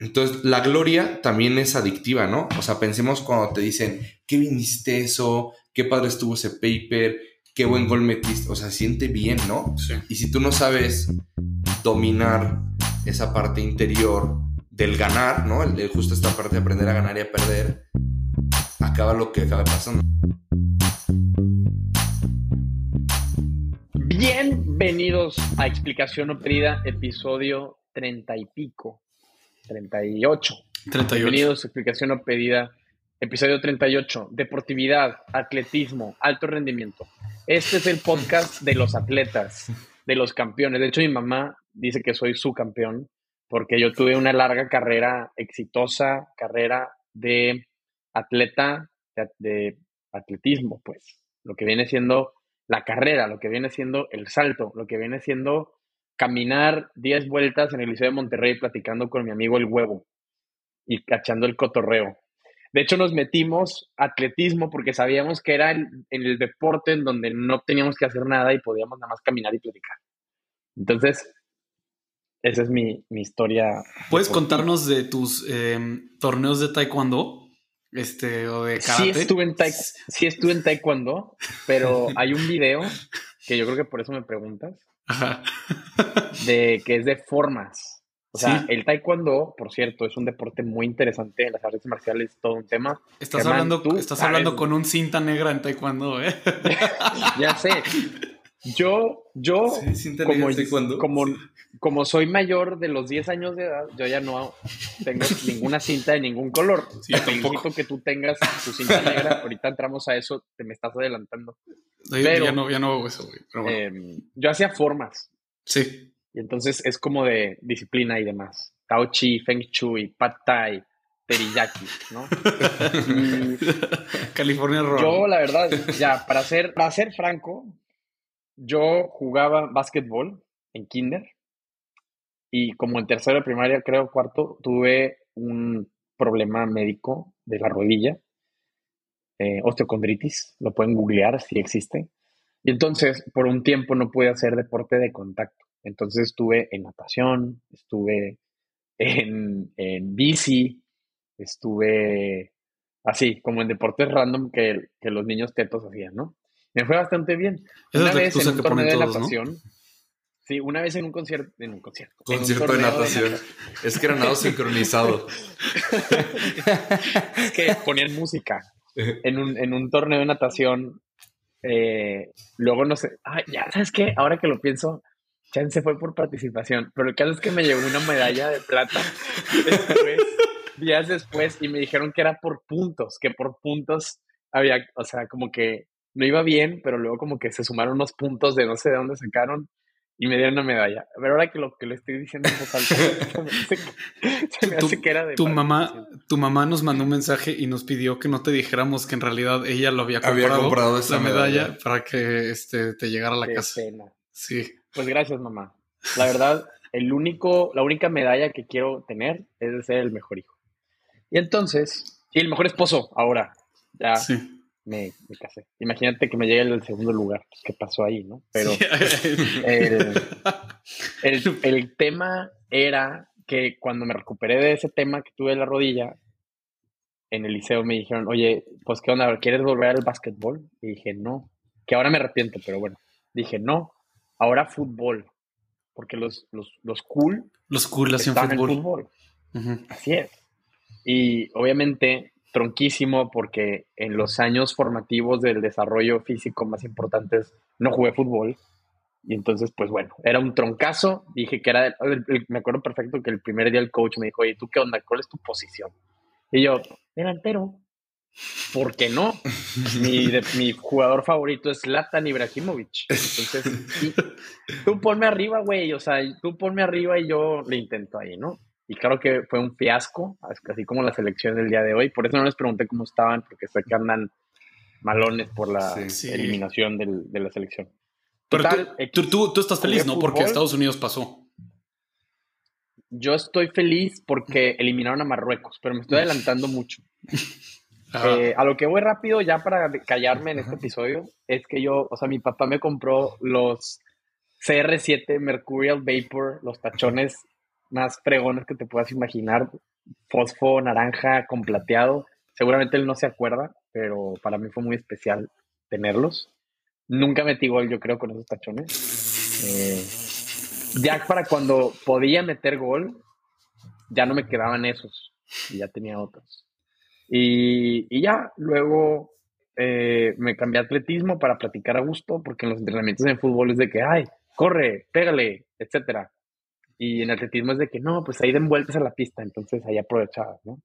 Entonces, la gloria también es adictiva, ¿no? O sea, pensemos cuando te dicen, qué viniste eso, qué padre estuvo ese paper, qué buen gol metiste, o sea, siente bien, ¿no? Sí. Y si tú no sabes dominar esa parte interior del ganar, ¿no? El, el justo esta parte de aprender a ganar y a perder, acaba lo que acaba pasando. Bienvenidos a Explicación no pedida, episodio 30 y pico, 38. 38. Bienvenidos a Explicación no pedida, episodio 38, deportividad, atletismo, alto rendimiento. Este es el podcast de los atletas, de los campeones. De hecho, mi mamá dice que soy su campeón porque yo tuve una larga carrera exitosa, carrera de atleta, de, de atletismo, pues, lo que viene siendo la carrera, lo que viene siendo el salto, lo que viene siendo caminar 10 vueltas en el Liceo de Monterrey platicando con mi amigo el huevo y cachando el cotorreo. De hecho, nos metimos atletismo porque sabíamos que era el, el deporte en donde no teníamos que hacer nada y podíamos nada más caminar y platicar. Entonces, esa es mi, mi historia. ¿Puedes deportiva. contarnos de tus eh, torneos de taekwondo? Este, o de Sí karate. estuve, en taek- sí estuve en taekwondo, pero hay un video que yo creo que por eso me preguntas, Ajá. de que es de formas. O sea, Sí. el taekwondo, por cierto, es un deporte muy interesante. Las artes marciales, todo un tema. Estás Germán, hablando, estás sabes, hablando con un cinta negra en taekwondo, ¿eh? Ya sé. Yo, yo, Sí, como, como, como soy mayor de los 10 años de edad, yo ya no tengo ninguna cinta de ningún color. Sí, Te que tú tengas tu cinta negra. Ahorita entramos a eso, te me estás adelantando. No, Pero- ya, no, ya no hago eso, güey. Pero bueno. Eh, yo hacía formas. sí. Y entonces es como de disciplina y demás. Tao Chi, Feng Shui, Pad Thai, Teriyaki, ¿no? California Roll. yo, la verdad, ya, para ser, para ser franco, yo jugaba básquetbol en kinder y como en tercero de primaria, creo, cuarto, tuve un problema médico de la rodilla, eh, osteocondritis, lo pueden googlear si existe. Y entonces, por un tiempo no pude hacer deporte de contacto. Entonces estuve en natación, estuve en, en bici, estuve así, como en deportes random que, que los niños tetos hacían, ¿no? Me fue bastante bien. Esa Una vez en un torneo de todos, ¿no? natación, sí, una vez en un concierto, en un concierto. Concierto de natación. Es que era nado sincronizado. Es que ponían música en un, en un torneo de natación. eh, luego no sé, ay, ya, ¿sabes qué? Ahora que lo pienso, Chan se fue por participación, pero el caso es que me llevó una medalla de plata después, días después, y me dijeron que era por puntos, que por puntos había, o sea, como que no iba bien, pero luego como que se sumaron unos puntos de no sé de dónde sacaron y me dieron una medalla. Pero ahora que lo que le estoy diciendo en voz alta, se me hace que- se me Tu- hace que era de Tu mamá, tu mamá nos mandó un mensaje y nos pidió que no te dijéramos que en realidad ella lo había Había comprado, comprado esa la medalla, medalla. para que este, te llegara a la Qué casa. pena. Sí. Pues gracias, mamá. La verdad, el único, la única medalla que quiero tener es de ser el mejor hijo. Y entonces, y el mejor esposo ahora. Ya Sí. Me, me casé. Imagínate que me llegue el segundo lugar. Pues, ¿Qué pasó ahí, no? Pero Sí. el, el, el tema era que cuando me recuperé de ese tema que tuve en la rodilla, en el liceo me dijeron, oye, pues qué onda, ¿quieres volver al básquetbol? Y dije, no, que ahora me arrepiento, pero bueno, dije, no, ahora fútbol, porque los, los, los cool Los cool hacían en fútbol. fútbol, así es. Y obviamente tronquísimo porque en los años formativos del desarrollo físico más importantes no jugué fútbol. Y entonces, pues bueno, era un troncazo. Dije que era, el- el- me acuerdo perfecto que el primer día el coach me dijo, oye, ¿tú qué onda? ¿Cuál es tu posición? Y yo, delantero. ¿Por qué no? Mi, de- mi jugador favorito es Zlatan Ibrahimovic. Entonces, y tú ponme arriba, güey. O sea, tú ponme arriba y yo le intento ahí, ¿no? Y claro que fue un fiasco, así como la selección del día de hoy. Por eso no les pregunté cómo estaban, porque sé que andan malones por la Sí. Sí. eliminación del- de la selección. Pero Total, tú, tú, tú- tú estás feliz, ¿no? Porque fútbol. Estados Unidos pasó. Yo estoy feliz porque eliminaron a Marruecos, pero me estoy adelantando mucho. Ajá. Eh, a lo que voy rápido, ya para callarme en este episodio, es que yo, o sea, mi papá me compró los CR7 Mercurial Vapor, los tachones más fregones que te puedas imaginar. Fosfo, naranja, con plateado. Seguramente él no se acuerda, pero para mí fue muy especial tenerlos. Nunca metí gol, yo creo, con esos tachones. Eh, ya para cuando podía meter gol, ya no me quedaban esos. Y ya tenía otros. Y, y ya, luego eh, me cambié atletismo para practicar a gusto, porque en los entrenamientos en fútbol es de que, ay, corre, pégale, etcétera. Y en atletismo es de que no, pues ahí den vueltas a la pista, entonces ahí aprovechaba, ¿no?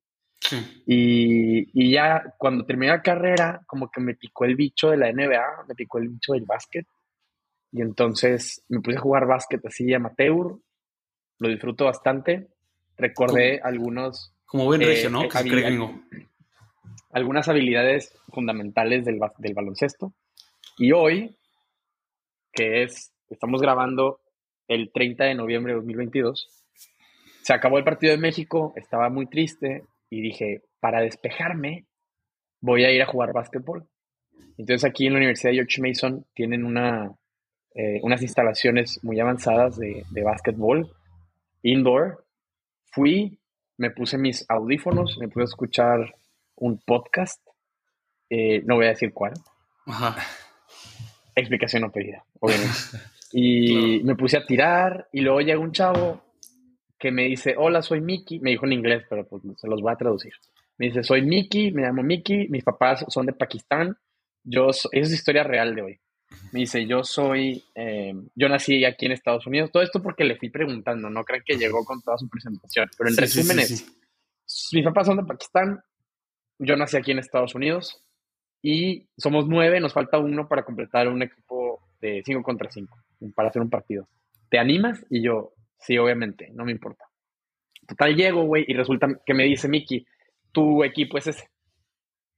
Y, y, ya cuando terminé la carrera, como que me picó el bicho de la NBA, me picó el bicho del básquet. Y entonces me puse a jugar básquet así amateur, lo disfruto bastante. Recordé algunos. Como buen regio, ¿no? Eh, algunas habilidades fundamentales del, del baloncesto. Y hoy, que es, estamos grabando el 30 de noviembre de 2022, se acabó el partido de México, estaba muy triste y dije, para despejarme, voy a ir a jugar básquetbol. Entonces aquí en la Universidad de George Mason tienen una, eh, unas instalaciones muy avanzadas de, de básquetbol, indoor. Fui, me puse mis audífonos, me pude escuchar un podcast, eh, no voy a decir cuál. Ajá. Explicación no pedida, obviamente. Y me puse a tirar y luego llega un chavo que me dice, hola, soy Mickey. Me dijo en inglés, pero pues se los voy a traducir. Me dice, soy Mickey, me llamo Mickey, mis papás son de Pakistán. Yo, esa es historia real de hoy. Me dice, yo soy, eh, yo nací aquí en Estados Unidos. Todo esto porque le fui preguntando, no creen que llegó con toda su presentación. Pero en resumen es, mis papás son de Pakistán, yo nací aquí en Estados Unidos y somos nueve, nos falta uno para completar un equipo de cinco contra cinco, para hacer un partido. ¿Te animas? Y yo, sí, obviamente, no me importa. Total, llego, güey, y resulta que me dice Mickey, tu equipo es ese.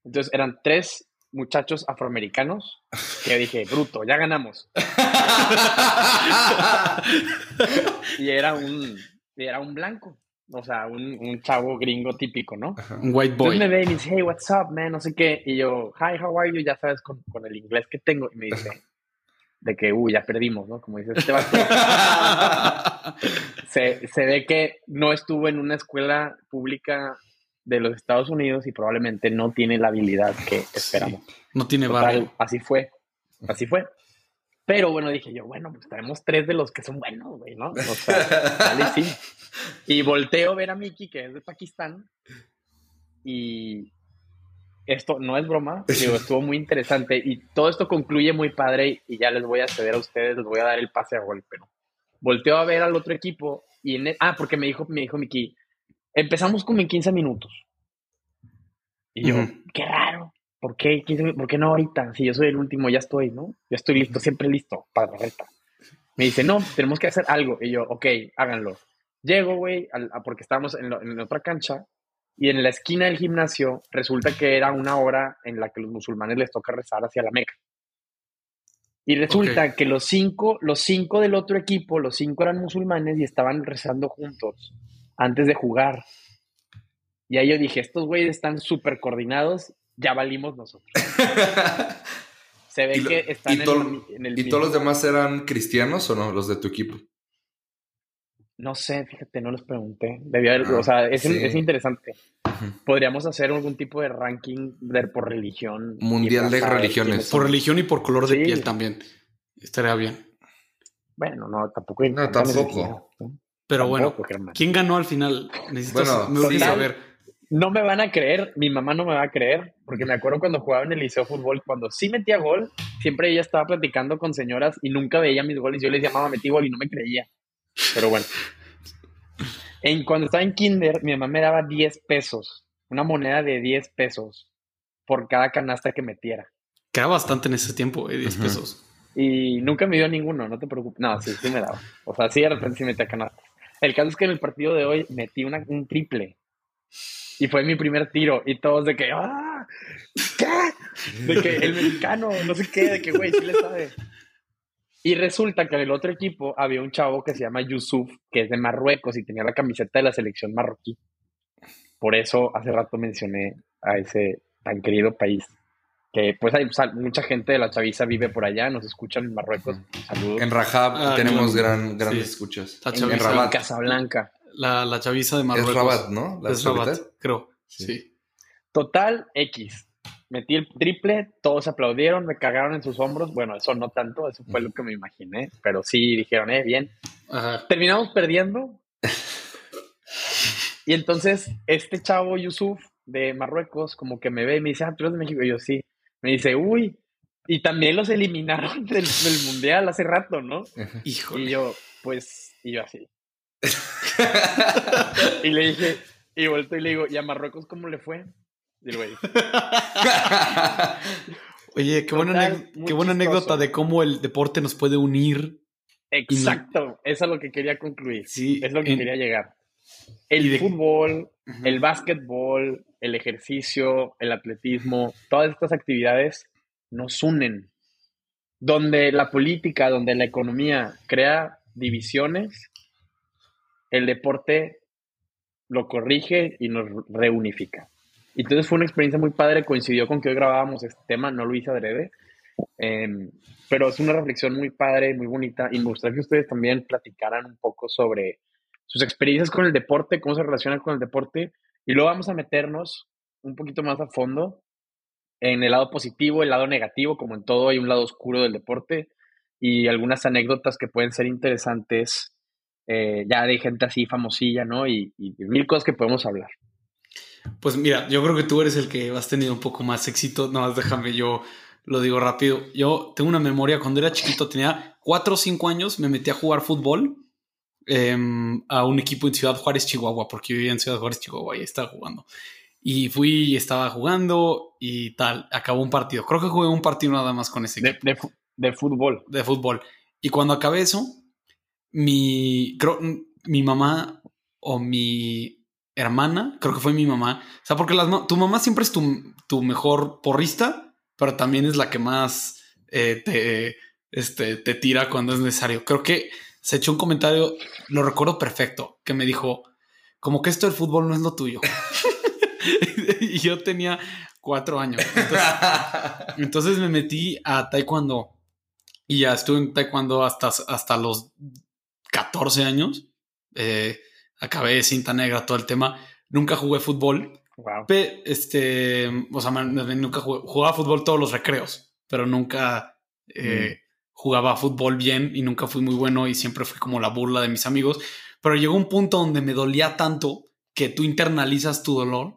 Entonces eran tres muchachos afroamericanos que dije, bruto, ya ganamos. y era un, era un blanco. O sea, un, un chavo gringo típico, ¿no? Un white boy. Entonces me ve y me dice, hey, what's up, man? No sé qué. Y yo, hi, how are you? Ya sabes, con, con el inglés que tengo. Y me dice, de que, uy, ya perdimos, ¿no? Como dice este se, se ve que no estuvo en una escuela pública de los Estados Unidos y probablemente no tiene la habilidad que esperamos. No tiene barrio. Así fue. Así fue. Pero bueno, dije yo, bueno, pues tenemos tres de los que son buenos, güey, ¿no? O sea, vale, sí. Y volteo a ver a Miki, que es de Pakistán, y esto no es broma, digo, estuvo muy interesante y todo esto concluye muy padre y ya les voy a ceder a ustedes, les voy a dar el pase a gol, pero volteo a ver al otro equipo y en ah, porque me dijo, me dijo Miki, empezamos como en 15 minutos. Y yo, qué raro. ¿por qué, ¿por qué no ahorita? Si yo soy el último, ya estoy, ¿no? Ya estoy listo, siempre listo para la reta. Me dice, no, tenemos que hacer algo. Y yo, ok, háganlo. Llego, güey, porque estábamos en, en, otra cancha y en la esquina del gimnasio resulta que era una hora en la que los musulmanes les toca rezar hacia la Meca. Y resulta que los cinco, los cinco del otro equipo, los cinco eran musulmanes y estaban rezando juntos antes de jugar. Y ahí yo dije, estos güeyes están súper coordinados ya valimos nosotros. Se ve que están en, el, ¿Y todos los demás eran cristianos o no, los de tu equipo? No sé, fíjate, no les pregunté. Debía o sea, es, interesante. Podríamos hacer algún tipo de ranking por religión. Mundial de religiones. Por religión y por color de piel también. Estaría bien. Bueno, no, tampoco. No, tampoco. Pero bueno, ¿quién ganó al final? Necesito bueno, saber no me van a creer, mi mamá no me va a creer, porque me acuerdo cuando jugaba en el liceo fútbol, cuando sí metía gol, siempre ella estaba platicando con señoras y nunca veía mis goles. Yo les llamaba, metí gol y no me creía. Pero bueno. En, cuando estaba en kinder, mi mamá me daba 10 pesos, una moneda de 10 pesos por cada canasta que metiera. Que era bastante en ese tiempo, 10 eh, pesos. Y nunca me dio ninguno, no te preocupes. No, sí, sí me daba. O sea, sí de repente sí metía canastas. El caso es que en el partido de hoy metí una, un triple. Y fue mi primer tiro. Y todos de que, ¡ah! ¿Qué? De que el mexicano, no sé qué, de que, güey, sí le sabe. Y resulta que en el otro equipo había un chavo que se llama Yusuf, que es de Marruecos y tenía la camiseta de la selección marroquí. Por eso hace rato mencioné a ese tan querido país. Que pues hay mucha gente de la chaviza vive por allá, nos escuchan en Marruecos. Saludos. En Rajab ah, tenemos gran, grandes escuchas. En, en, Casablanca. la, la chaviza de Es Marruecos. Rabat, ¿no? La Es Rabat, creo. Sí. Sí. Total, X. Metí el triple, todos aplaudieron, me cagaron en sus hombros. Bueno, eso no tanto, eso fue lo que me imaginé. Pero sí dijeron, eh, bien. Ajá. Terminamos perdiendo. Y entonces, este chavo Yusuf de Marruecos, como que me ve y me dice, ah, tú eres de México. Y yo, sí. Me dice, uy. Y también los eliminaron del, del mundial hace rato, ¿no? Híjole. Y yo, pues, y yo así. y le dije, y vuelto y le digo, ¿y a Marruecos cómo le fue? Güey, Oye, qué buena, Total, qué buena anécdota de cómo el deporte nos puede unir. exacto, eso es lo que quería concluir. Sí, Es lo que en- quería llegar. El de- fútbol, el básquetbol, el ejercicio, el atletismo, todas estas actividades nos unen. Donde la política, donde la economía crea divisiones, el deporte lo corrige y nos reunifica. Entonces fue una experiencia muy padre, coincidió con que hoy grabábamos este tema, no lo hice adrede, em, pero es una reflexión muy padre, muy bonita, y me gustaría que ustedes también platicaran un poco sobre sus experiencias con el deporte, cómo se relacionan con el deporte, y luego vamos a meternos un poquito más a fondo en el lado positivo, el lado negativo, como en todo hay un lado oscuro del deporte, y algunas anécdotas que pueden ser interesantes, eh, ya de gente así famosilla, ¿no? Y, y mil cosas que podemos hablar. Pues mira, yo creo que tú eres el que has tenido un poco más éxito. No, déjame, yo lo digo rápido. Yo tengo una memoria, cuando era chiquito, tenía 4 o 5 años, me metí a jugar fútbol em, a un equipo en Ciudad Juárez, Chihuahua, porque yo vivía en Ciudad Juárez, Chihuahua, y estaba jugando. Y fui y estaba jugando y tal, acabó un partido. Creo que jugué un partido nada más con ese equipo De, de fu- de fútbol. de fútbol. Y cuando acabé eso, mi, creo, mi mamá o mi hermana, creo que fue mi mamá. O sea, porque las, tu mamá siempre es tu, tu mejor porrista, pero también es la que más eh, te, este, te tira cuando es necesario. Creo que se echó un comentario, lo recuerdo perfecto, que me dijo, como que esto del fútbol no es lo tuyo. y yo tenía cuatro años. Entonces, entonces me metí a taekwondo y ya estuve en taekwondo hasta, hasta los 14 años. Eh, acabé de cinta negra, todo el tema. Nunca jugué fútbol. Wow. Pe- este, o sea, man- nunca jugué, jugaba fútbol todos los recreos, pero nunca eh, jugaba fútbol bien y nunca fui muy bueno y siempre fui como la burla de mis amigos. Pero llegó un punto donde me dolía tanto que tú internalizas tu dolor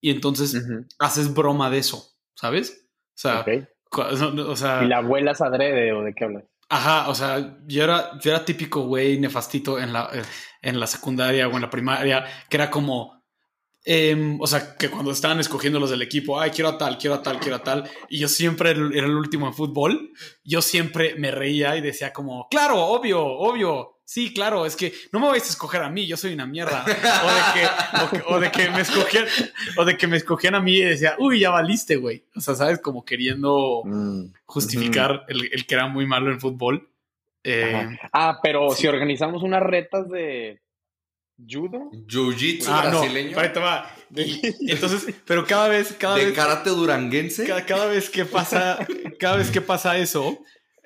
y entonces haces broma de eso, ¿sabes? O sea, ok. cu- no, o sea, ¿Y la abuela es adrede o de qué hablas? ajá, o sea, yo era, yo era típico güey nefastito en la, en la secundaria o en la primaria, que era como, em, o sea, que cuando estaban escogiendo los del equipo, ay, quiero a tal, quiero a tal, quiero a tal, y yo siempre era el último en fútbol, yo siempre me reía y decía como, claro, obvio, obvio. Sí, claro, es que no me vais a escoger a mí, yo soy una mierda. O de que, o que, o de que me escogían, o de que me escogían a mí y decía, uy, ya valiste, güey. O sea, sabes, como queriendo Mm, justificar el, el que era muy malo en fútbol. Eh. Ah, pero sí. si organizamos unas retas de judo. Jiu-jitsu ah, no, brasileño. va. Y- entonces, pero cada vez, cada de vez, karate duranguense. cada, cada vez que pasa, cada vez que pasa eso,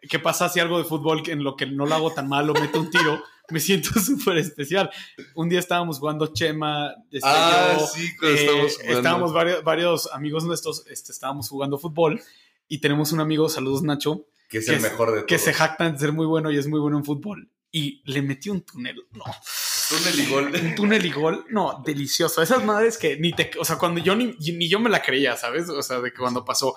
que pasa así algo de fútbol en lo que no lo hago tan mal o meto un tiro, me siento súper especial. Un día estábamos jugando Chema, este, ah, yo, sí, cuando eh, estamos jugando. estábamos varios, varios amigos nuestros, este, estábamos jugando fútbol y tenemos un amigo, saludos Nacho, que es que el es- mejor de que todos. se jacta de ser muy bueno y es muy bueno en fútbol. Y le metió un túnel. No, Túnel y gol. un túnel y gol. No, delicioso. Esas madres que ni te. O sea, cuando yo ni, ni yo me la creía, ¿sabes? O sea, de que cuando pasó.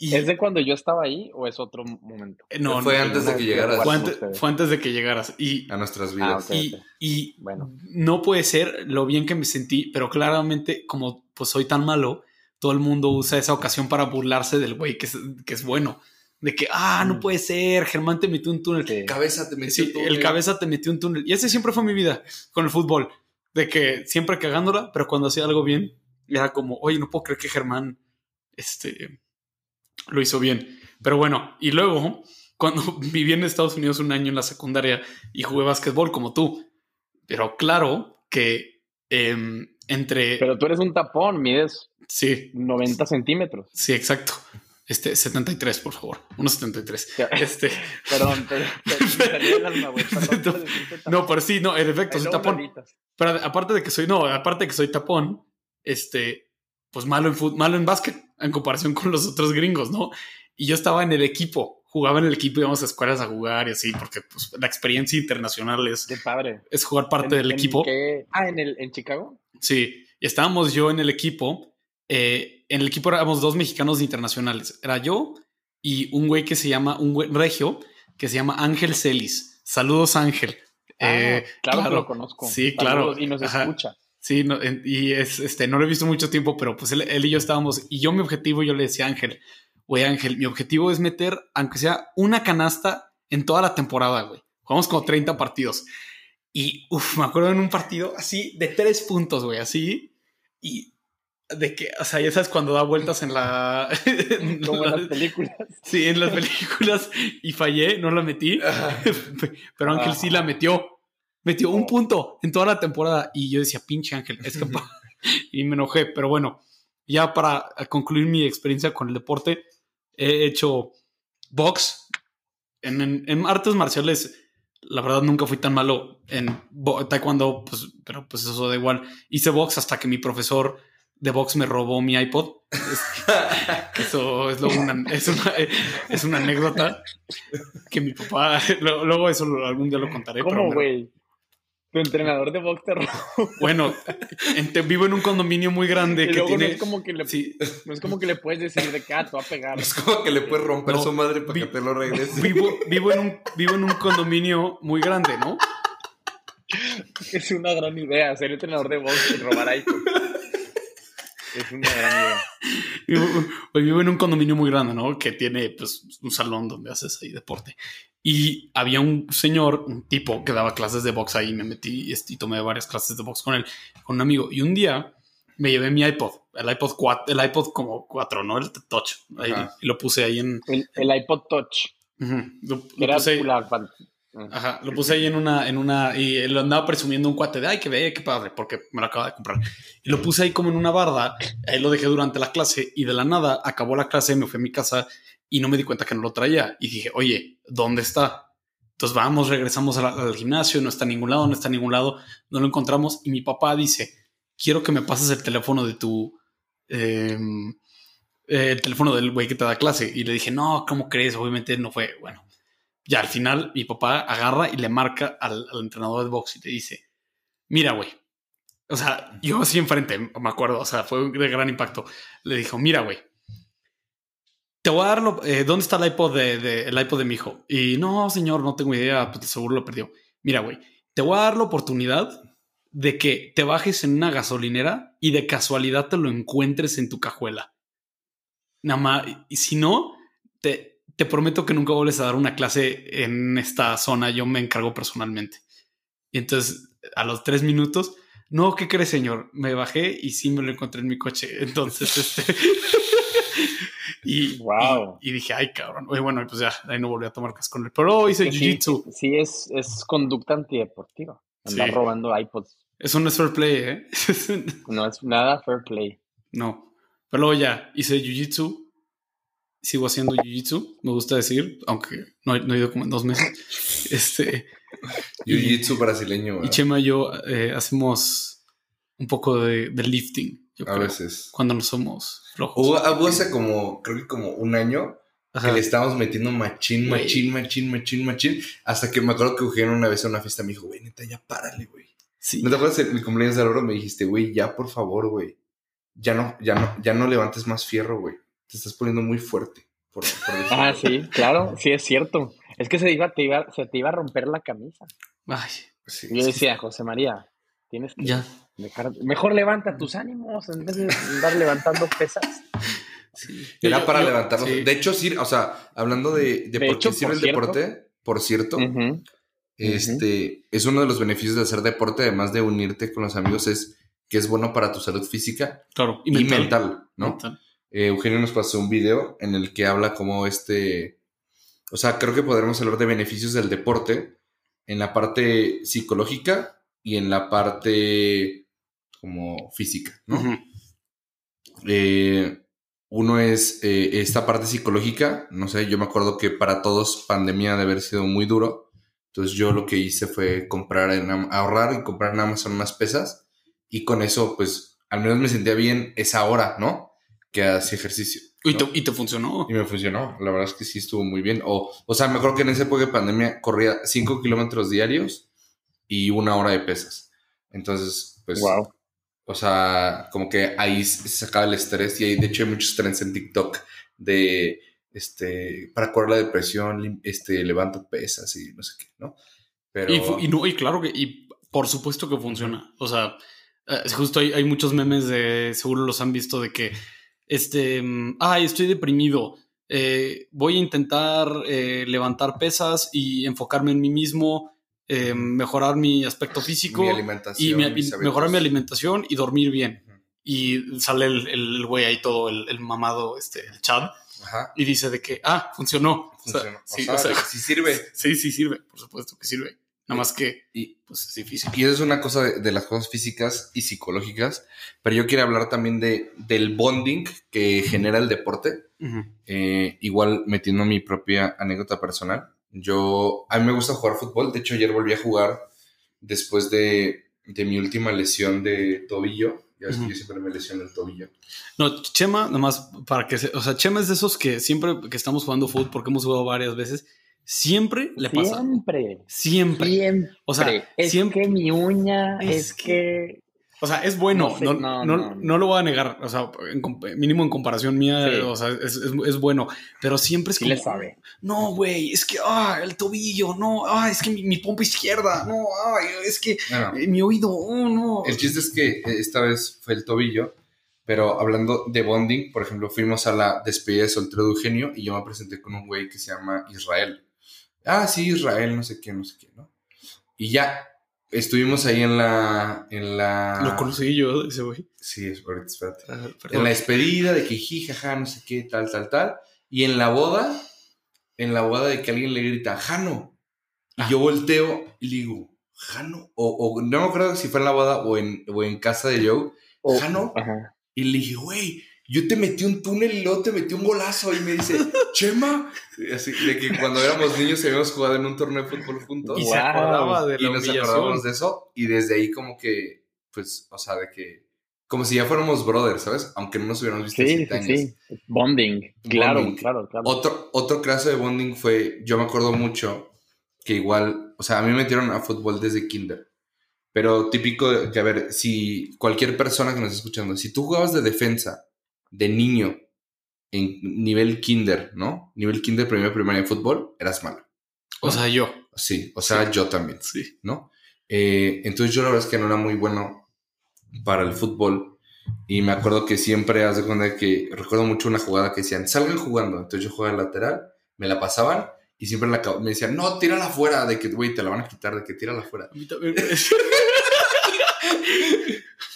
Y, ¿Es de cuando yo estaba ahí o es otro momento? eh, no, Fue no, antes de que llegaras fue antes, ustedes. fue antes de que llegaras. Y, a nuestras vidas. Ah, ok. y, y Bueno. no puede ser lo bien que me sentí, pero claramente, como pues soy tan malo, todo el mundo usa esa ocasión para burlarse del güey que es, que es bueno. De que, ah, no Mm. puede ser, Germán te metió un túnel. Sí. Cabeza te metió Sí, túnel. el cabeza te metió un túnel. Y ese siempre fue mi vida con el fútbol. De que siempre cagándola, pero cuando hacía algo bien, era como, oye, no puedo creer que Germán este, lo hizo bien. Pero bueno, y luego, cuando viví en Estados Unidos un año en la secundaria y jugué básquetbol como tú. Pero claro que em, entre... Pero tú eres un tapón, mides sí, 90 centímetros. sí, exacto. Este, 73, por favor. 1.73. Ya. Este. Perdón, el alma, güey. Por decirte tapón. No, pero sí, no, en efecto, soy tapón. Pero aparte de que soy, no, aparte de que soy tapón, este, pues malo en fut- malo en básquet en comparación con los otros gringos, ¿no? Y yo estaba en el equipo, jugaba en el equipo, íbamos a escuelas a jugar y así, porque pues la experiencia internacional es, Qué padre. es jugar parte ¿En- del en equipo. qué? Ah, ¿en, el, en Chicago? Sí, estábamos yo en el equipo. eh, en el equipo éramos dos mexicanos internacionales. Era yo y un güey que se llama, un güey regio, que se llama Ángel Celis. Saludos, Ángel. Ah, Eh, claro, que lo conozco. Sí, Saludos, claro. Y nos Ajá. escucha. Sí, no, y es, este, no lo he visto mucho tiempo, pero pues él, él y yo estábamos, y yo mi objetivo, yo le decía a Ángel, güey Ángel, mi objetivo es meter, aunque sea una canasta en toda la temporada, güey. Jugamos como 30 partidos. Y, uff, me acuerdo en un partido así de tres puntos, güey, así. Y de que, o sea, ya sabes cuando da vueltas en la... en Como en la- las películas. Sí, en las películas y fallé, no la metí, pero Ángel sí la metió. Metió un Oh. punto en toda la temporada y yo decía, pinche Ángel, es capaz. y me enojé, pero bueno, ya para concluir mi experiencia con el deporte, he hecho box. En, en- en artes marciales, la verdad nunca fui tan malo en taekwondo, pues, pero pues eso da igual. Hice box hasta que mi profesor de box me robó mi iPod. Es- eso es, luego una, es, una, es una anécdota que mi papá, luego, luego eso lo- algún día lo contaré. ¿Cómo, me- güey? Tu entrenador de box te robó. Bueno, ente- vivo en un condominio muy grande Y que luego tiene... no es como que le, Sí, no es como que le puedes decir de que ah, te va a pegar. Es como que le puedes romper No, su madre para vi- que te lo regrese. vivo, vivo, en un, vivo en un condominio muy grande, ¿no? Es una gran idea ser entrenador de box y robar iPhone. Es una gran idea. Vivo, pues vivo en un condominio muy grande, ¿no? Que tiene pues un salón donde haces ahí deporte. Y había un señor, un tipo que daba clases de box ahí. Me metí y, y tomé varias clases de box con él, con un amigo. Y un día me llevé mi iPod, el iPod 4, el iPod como 4, ¿no? El Touch. Ahí, y lo puse ahí en... El, el iPod Touch. ujú, lo, que lo Era puse, Ajá, lo puse ahí en una, en una, y lo andaba presumiendo un cuate de, ay, que ve, qué padre, porque me lo acaba de comprar. Y lo puse ahí como en una barda, ahí lo dejé durante la clase y de la nada acabó la clase, me fui a mi casa y no me di cuenta que no lo traía. Y dije, oye, ¿dónde está? Entonces vamos, regresamos al gimnasio, no está en ningún lado, no está en ningún lado, no lo encontramos. Y mi papá dice, quiero que me pases el teléfono de tu, em, eh, el teléfono del güey que te da clase. Y le dije, no, ¿cómo crees? Obviamente no fue, bueno. Ya al final mi papá agarra y le marca al, entrenador de box y te dice, mira, güey. O sea, yo así enfrente, me acuerdo, o sea, fue de gran impacto. Le dijo, mira, güey. Te voy a dar lo- eh, ¿dónde está el iPod de, de- el iPod de mi hijo? Y no, señor, no tengo idea, pues seguro lo perdió. Mira, güey, te voy a dar la oportunidad de que te bajes en una gasolinera y de casualidad te lo encuentres en tu cajuela. Nada más, y si no, te, te prometo que nunca vuelves a dar una clase en esta zona. Yo me encargo personalmente. Y entonces, a los tres minutos, no, ¿qué crees, señor? Me bajé y sí me lo encontré en mi coche. Entonces, este. y, Wow. y, y dije, ay, cabrón. Oye, bueno, pues ya, ahí no volví a tomar clases con él. Pero hice sí, jiu-jitsu. sí, es, es conducta antideportiva. Andar Sí. robando iPods. Eso no es fair play, ¿eh? No es nada fair play. no. Pero luego ya hice jiu-jitsu. Sigo haciendo jiu-jitsu, me gusta decir, aunque no, he- no he ido como en dos meses. Este. Jiu-jitsu brasileño, Y ¿verdad? Chema y yo eh, hacemos un poco de, de lifting, yo A creo, veces. cuando no somos flojos. Hubo, hace como, creo que como un año, Ajá. que le estábamos metiendo machín, machín, machín, machín, machín. Hasta que me acuerdo que Eugenio una vez a una fiesta me dijo, güey, neta, ya párale, güey. Sí. ¿No te acuerdas de mi cumpleaños de oro? Me dijiste, güey, ya por favor, güey. Ya no, ya no, ya no levantes más fierro, güey. Te estás poniendo muy fuerte. Por, por. Ah, sí, claro, sí es cierto. Es que se, iba, te iba, se te iba a romper la camisa. Ay, Sí, Y yo sí. decía, José María, tienes que ya. dejar. Mejor levanta tus ánimos en vez de andar levantando pesas. Sí. Era Yo- para yo- levantarnos. sí. De hecho, sí, o sea, hablando de, de, De por hecho, qué sirve por el cierto. deporte, por cierto, este es uno de los beneficios de hacer deporte, además de unirte con los amigos, es que es bueno para tu salud física Claro. y, mental, ¿no? Mental. Eh, Eugenio nos pasó un video en el que habla como este, o sea, creo que podremos hablar de beneficios del deporte en la parte psicológica y en la parte como física, ¿no? Eh, Uno es eh, esta parte psicológica. No sé, yo me acuerdo que para todos pandemia de haber sido muy duro. Entonces yo lo que hice fue comprar en ahorrar y comprar en Amazon unas pesas. Y con eso, pues, al menos me sentía bien esa hora, ¿no? Que hacía ejercicio. Y, te, y te funcionó. Y me funcionó. La verdad es que sí estuvo muy bien. O, o sea, me acuerdo que en esa época de pandemia corría 5 kilómetros diarios y una hora de pesas. Entonces, pues, Wow. o sea, como que ahí se sacaba el estrés y ahí, de hecho, hay muchos trends en TikTok de, este, para curar la depresión, este, levanto pesas y no sé qué, ¿no? Pero, Y, y no, y claro que, y por supuesto que funciona. O sea, eh, justo hay, hay muchos memes de, seguro los han visto, de que, este, mm, ay, estoy deprimido. eh, voy a intentar eh, levantar pesas y enfocarme en mí mismo, eh, mejorar mi aspecto físico mi y, mi- mejorar mi alimentación y dormir bien. Y sale el güey ahí todo, el, el mamado, este, el Chad, Ajá, y dice de que, ah, funcionó. O sea, funcionó. O sí, sea, o sea, sí sirve. sí, sí sirve, por supuesto que sirve. Nada más que, Y, pues es difícil. Y eso es una cosa de, de las cosas físicas y psicológicas, pero yo quiero hablar también de, del bonding que genera el deporte, eh, igual metiendo mi propia anécdota personal. Yo, a mí me gusta jugar fútbol, de hecho ayer volví a jugar después de, de mi última lesión de tobillo, ya ves que yo siempre me lesiono el tobillo. No, Chema, nada más para que se, o sea, Chema es de esos que siempre que estamos jugando fútbol, porque hemos jugado varias veces, siempre le pasa. Siempre. Siempre. Siempre. O sea, es siempre- que mi uña, Es es, que... O sea, es bueno, No sé, no, no, no, no. no lo voy a negar. O sea, en mínimo en comparación mía, Sí. o sea, es, es- es bueno. Pero siempre es Sí como. le sabe. No, güey, es que, ah, el tobillo, no, ah, es que mi, mi pompa izquierda, no, ay, es que eh, mi oído, oh, no. El chiste es que eh, esta vez fue el tobillo, pero hablando de bonding, por ejemplo, fuimos a la despedida de soltero de Eugenio y yo me presenté con un güey que se llama Israel. Ah, sí, Israel, no sé qué, no sé qué, ¿no? Y ya estuvimos ahí en la. En la Lo conocí yo, ese güey. Sí, es ahorita, espérate. Ah, En la despedida de que jijaja, no sé qué, tal, tal, tal. Y en la boda, en la boda de que alguien le grita, Jano. Y Ah. yo volteo y le digo, Jano. O, o no me acuerdo si fue en la boda o en, o en casa de Joe. O- Jano. Ajá. Y le dije, güey, yo te metí un túnel y luego te metí un golazo. Y me dice, Chema. Y Así de que cuando éramos niños habíamos jugado en un torneo de fútbol juntos. Y Y, se Wow. acordaba de la nos humillación. acordábamos de eso. Y desde ahí como que, pues, o sea, de que... Como si ya fuéramos brothers, ¿sabes? Aunque no nos hubiéramos visto Sí, siete sí, años. sí. Bonding. Claro, Bonding. claro, claro. Otro, otro caso de bonding fue, yo me acuerdo mucho que igual, o sea, a mí me metieron a fútbol desde kinder. Pero típico que, a ver, si cualquier persona que nos esté escuchando, si tú jugabas de defensa, de niño, en nivel kinder, ¿no? Nivel kinder, primera primaria de fútbol, eras malo. O sea, yo. Sí, o sea, yo también, Sí. ¿no? Eh, entonces yo la verdad es que no era muy bueno para el fútbol. Y me acuerdo que siempre, haz de cuenta que recuerdo mucho una jugada que decían, salgan jugando. Entonces yo jugaba lateral, me la pasaban y siempre la, me decían, no, tírala afuera, de que, güey, te la van a quitar, de que tírala afuera. A mí también. a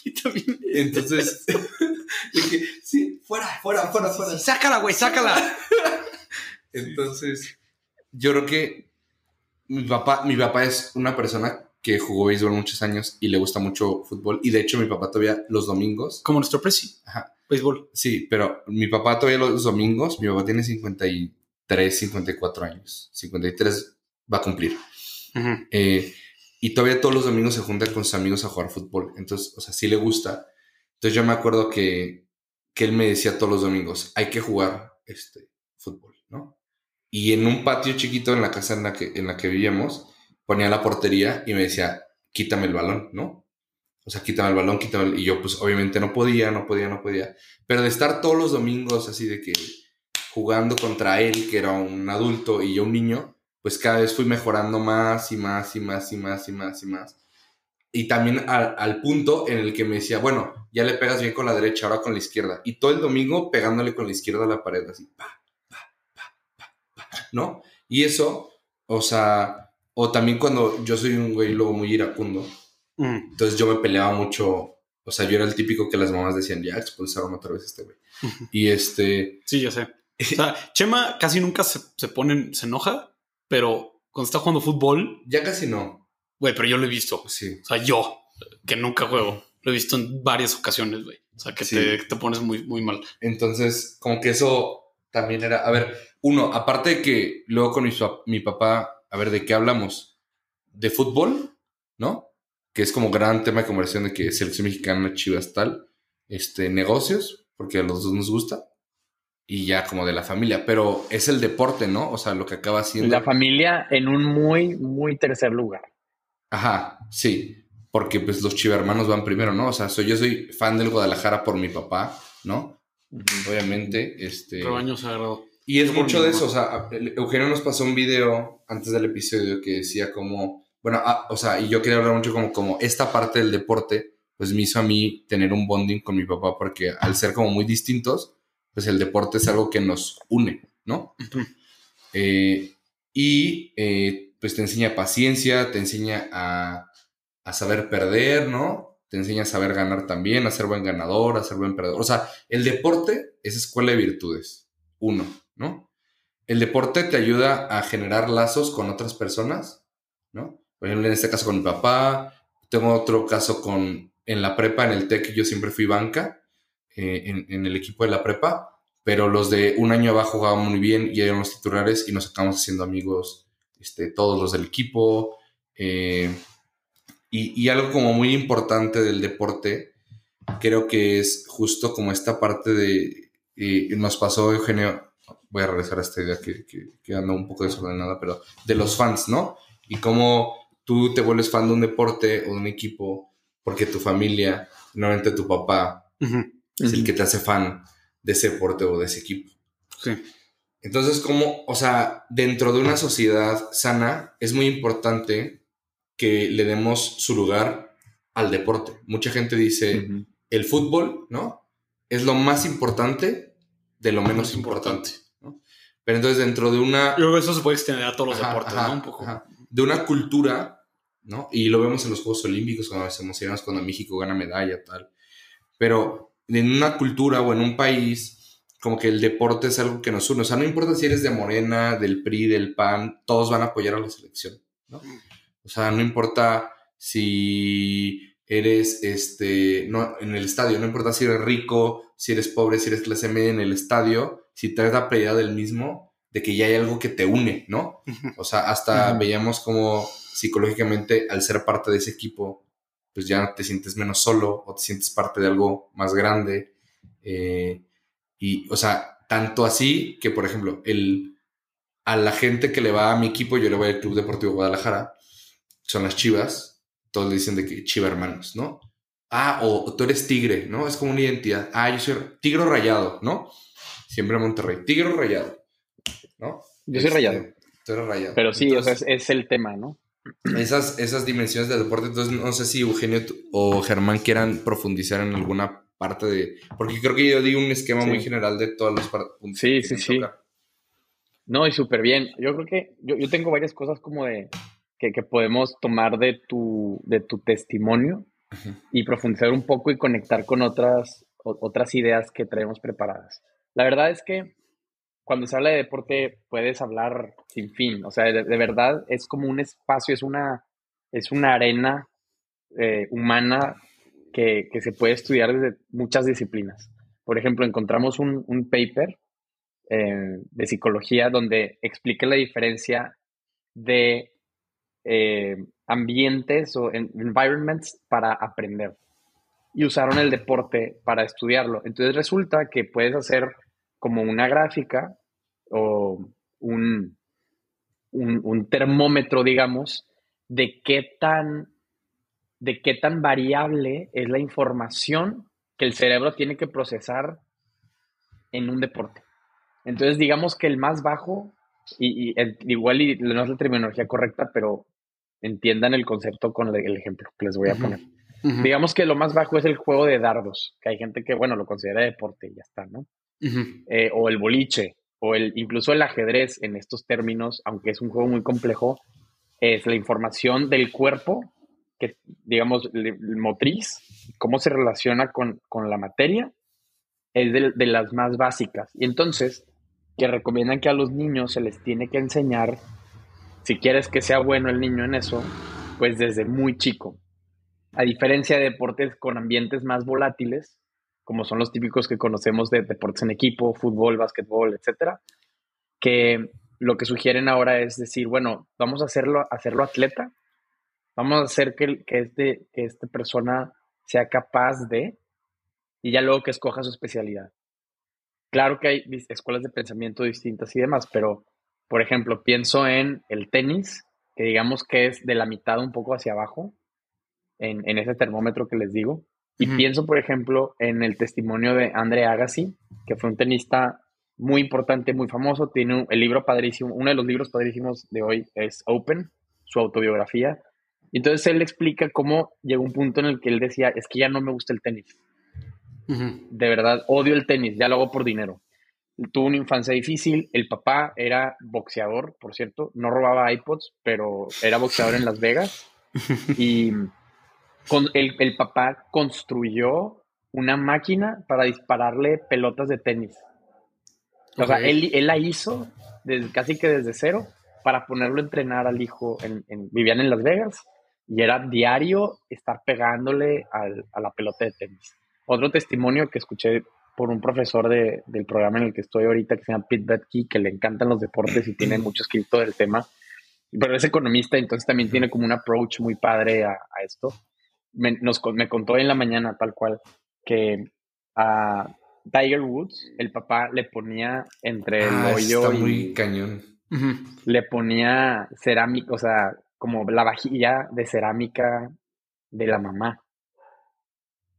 mí también. Entonces, que, sí, fuera, fuera, fuera, fuera. Sácala, güey, sácala. Entonces, yo creo que mi papá, mi papá es una persona que jugó béisbol muchos años y le gusta mucho fútbol. Y de hecho, mi papá todavía los domingos. Como nuestro presi. Ajá. Béisbol. Sí, pero mi papá todavía los domingos, mi papá tiene 53, 54 años. 53 va a cumplir. Ujú. Eh, y todavía todos los domingos se junta con sus amigos a jugar fútbol. Entonces, o sea, sí le gusta. Entonces yo me acuerdo que, que él me decía todos los domingos, hay que jugar este, fútbol, ¿no? Y en un patio chiquito en la casa en la que, en la que vivíamos, ponía la portería y me decía, quítame el balón, ¿no? O sea, quítame el balón, quítame el... Y yo pues obviamente no podía, no podía, no podía. Pero de estar todos los domingos así de que jugando contra él, que era un adulto y yo un niño, pues cada vez fui mejorando más y más y más y más y más y más. Y también al, al punto en el que me decía, bueno, ya le pegas bien con la derecha, ahora con la izquierda. Y todo el domingo pegándole con la izquierda a la pared, así, pa, pa, pa, pa, pa, ¿no? Y eso, o sea, o también cuando yo soy un güey luego muy iracundo, Ujú. entonces yo me peleaba mucho, o sea, yo era el típico que las mamás decían, ya expulsaron otra vez a este güey. Y este, Sí, ya sé. O sea, Chema casi nunca se, se pone, se enoja, pero cuando está jugando fútbol, ya casi no, güey, pero yo lo he visto. sí. O sea, yo, que nunca juego. Lo he visto en varias ocasiones, güey. O sea, que Sí. te, te pones muy, muy mal. Entonces, como que eso también era. A ver, uno, aparte de que luego con mi, mi papá, a ver, ¿de qué hablamos? De fútbol, ¿no? Que es como gran tema de conversación de que selección mexicana, chivas, tal. Este, negocios, porque a los dos nos gusta. Y ya como de la familia. Pero es el deporte, ¿no? O sea, lo que acaba siendo. La familia en un muy, muy tercer lugar. Ajá, sí. Porque pues los chivermanos van primero, ¿no? O sea, soy, yo soy fan del Guadalajara por mi papá, ¿no? Obviamente, este. Rebaño sagrado. Y es mucho de eso, o sea, Eugenio nos pasó un video antes del episodio que decía como, bueno, ah, o sea, y yo quería hablar mucho como, como esta parte del deporte, pues me hizo a mí tener un bonding con mi papá porque al ser como muy distintos, pues el deporte es algo que nos une, ¿no? Eh, y eh, pues te enseña paciencia, te enseña a, saber perder, ¿no? Te enseña a saber ganar también, a ser buen ganador, a ser buen perdedor. O sea, el deporte es escuela de virtudes, uno, ¿no? El deporte te ayuda a generar lazos con otras personas, ¿no? Por ejemplo, en este caso con mi papá, tengo otro caso con, en la prepa, en el TEC, yo siempre fui banca, eh, en, en el equipo de la prepa, pero los de un año abajo jugaban muy bien y eran los titulares y nos acabamos haciendo amigos, este, todos los del equipo. eh, y, y algo como muy importante del deporte, creo que es justo como esta parte de, eh, nos pasó Eugenio, voy a regresar a esta idea que, que, que anda un poco desordenada, pero de los fans, ¿no? Y cómo tú te vuelves fan de un deporte o de un equipo porque tu familia, normalmente tu papá, es el que te hace fan de ese deporte o de ese equipo. Sí. Entonces, como, o sea, dentro de una sociedad sana, es muy importante que le demos su lugar al deporte. Mucha gente dice, el fútbol, ¿no? Es lo más importante de lo menos importante. importante. ¿no? Pero entonces, dentro de una Yo creo que eso se puede extender a todos los Ajá, deportes, ajá, ¿no? Un poco. ajá. De una cultura, ¿no? Y lo vemos en los Juegos Olímpicos, cuando nos emocionamos cuando México gana medalla, tal. Pero en una cultura o en un país, como que el deporte es algo que nos une. O sea, no importa si eres de Morena, del PRI, del PAN, todos van a apoyar a la selección, ¿no? O sea, no importa si eres, este, no, en el estadio, no importa si eres rico, si eres pobre, si eres clase media en el estadio, si traes la pelea del mismo, de que ya hay algo que te une, ¿no? O sea, hasta veíamos como psicológicamente al ser parte de ese equipo, pues ya te sientes menos solo o te sientes parte de algo más grande. eh, y, o sea, tanto así que, por ejemplo, el, a la gente que le va a mi equipo, yo le voy al Club Deportivo Guadalajara, son las chivas, todos le dicen de que chiva hermanos, ¿no? Ah, o, o tú eres tigre, ¿no? Es como una identidad. Ah, yo soy tigro rayado, ¿no? Siempre en Monterrey. Tigro rayado, ¿no? Yo soy Este, rayado. Tú eres rayado. Pero sí, o sea, es, es el tema, ¿no? esas, esas dimensiones del deporte, entonces no sé si Eugenio o Germán quieran profundizar en alguna parte de... Porque creo que yo di un esquema Sí. muy general de todos los par- puntos. Sí, sí, sí. tocar. No, y súper bien. Yo creo que yo, yo tengo varias cosas como de que, que podemos tomar de tu, de tu testimonio y profundizar un poco y conectar con otras, o- otras ideas que traemos preparadas. La verdad es que cuando se habla de deporte puedes hablar sin fin. O sea, de, de verdad es como un espacio, es una, es una arena eh, humana que, que se puede estudiar desde muchas disciplinas. Por ejemplo, encontramos un, un paper eh, de psicología donde explica la diferencia de eh, ambientes o en- environments para aprender. Y usaron el deporte para estudiarlo. Entonces resulta que puedes hacer como una gráfica o un, un, un termómetro, digamos, de qué tan de qué tan variable es la información que el cerebro tiene que procesar en un deporte. Entonces, digamos que el más bajo, y, y el- igual y no es la terminología correcta, pero entiendan el concepto con el, el ejemplo que les voy a poner. Digamos que lo más bajo es el juego de dardos, que hay gente que, bueno, lo considera deporte y ya está, ¿no? Eh, o el boliche, o el, incluso el ajedrez en estos términos, aunque es un juego muy complejo, es la información del cuerpo, que digamos, le- motriz, cómo se relaciona con, con la materia, es de, de las más básicas. Y entonces, que recomiendan que a los niños se les tiene que enseñar, si quieres que sea bueno el niño en eso, pues desde muy chico. a diferencia de deportes con ambientes más volátiles, como son los típicos que conocemos de deportes en equipo, fútbol, básquetbol, etcétera, que lo que sugieren ahora es decir, bueno, vamos a hacerlo, hacerlo atleta, vamos a hacer que, que, este, que esta persona sea capaz de, y ya luego que escoja su especialidad. Claro que hay escuelas de pensamiento distintas y demás, pero, por ejemplo, pienso en el tenis, que digamos que es de la mitad un poco hacia abajo, en, en ese termómetro que les digo. Y pienso, por ejemplo, en el testimonio de Andre Agassi, que fue un tenista muy importante, muy famoso. Tiene el libro padrísimo, uno de los libros padrísimos de hoy es Open, su autobiografía. Entonces él explica cómo llegó un punto en el que él decía, es que ya no me gusta el tenis. De verdad, odio el tenis, ya lo hago por dinero. Tuvo una infancia difícil, el papá era boxeador, por cierto, no robaba iPods, pero era boxeador en Las Vegas. Y con el, el papá construyó una máquina para dispararle pelotas de tenis. O sea, él, él, la hizo desde, casi que desde cero para ponerlo a entrenar al hijo. En, vivían en Las Vegas y era diario estar pegándole al, a la pelota de tenis. Otro testimonio que escuché por un profesor de, del programa en el que estoy ahorita, que se llama Pete Betke, que le encantan los deportes y tiene mucho escrito del tema, pero es economista, entonces también tiene como un approach muy padre a, a esto. Me, nos, me contó en la mañana, tal cual, que a Tiger Woods, el papá le ponía entre el Ah, hoyo está y muy cañón. Le ponía cerámica, o sea, como la vajilla de cerámica de la mamá.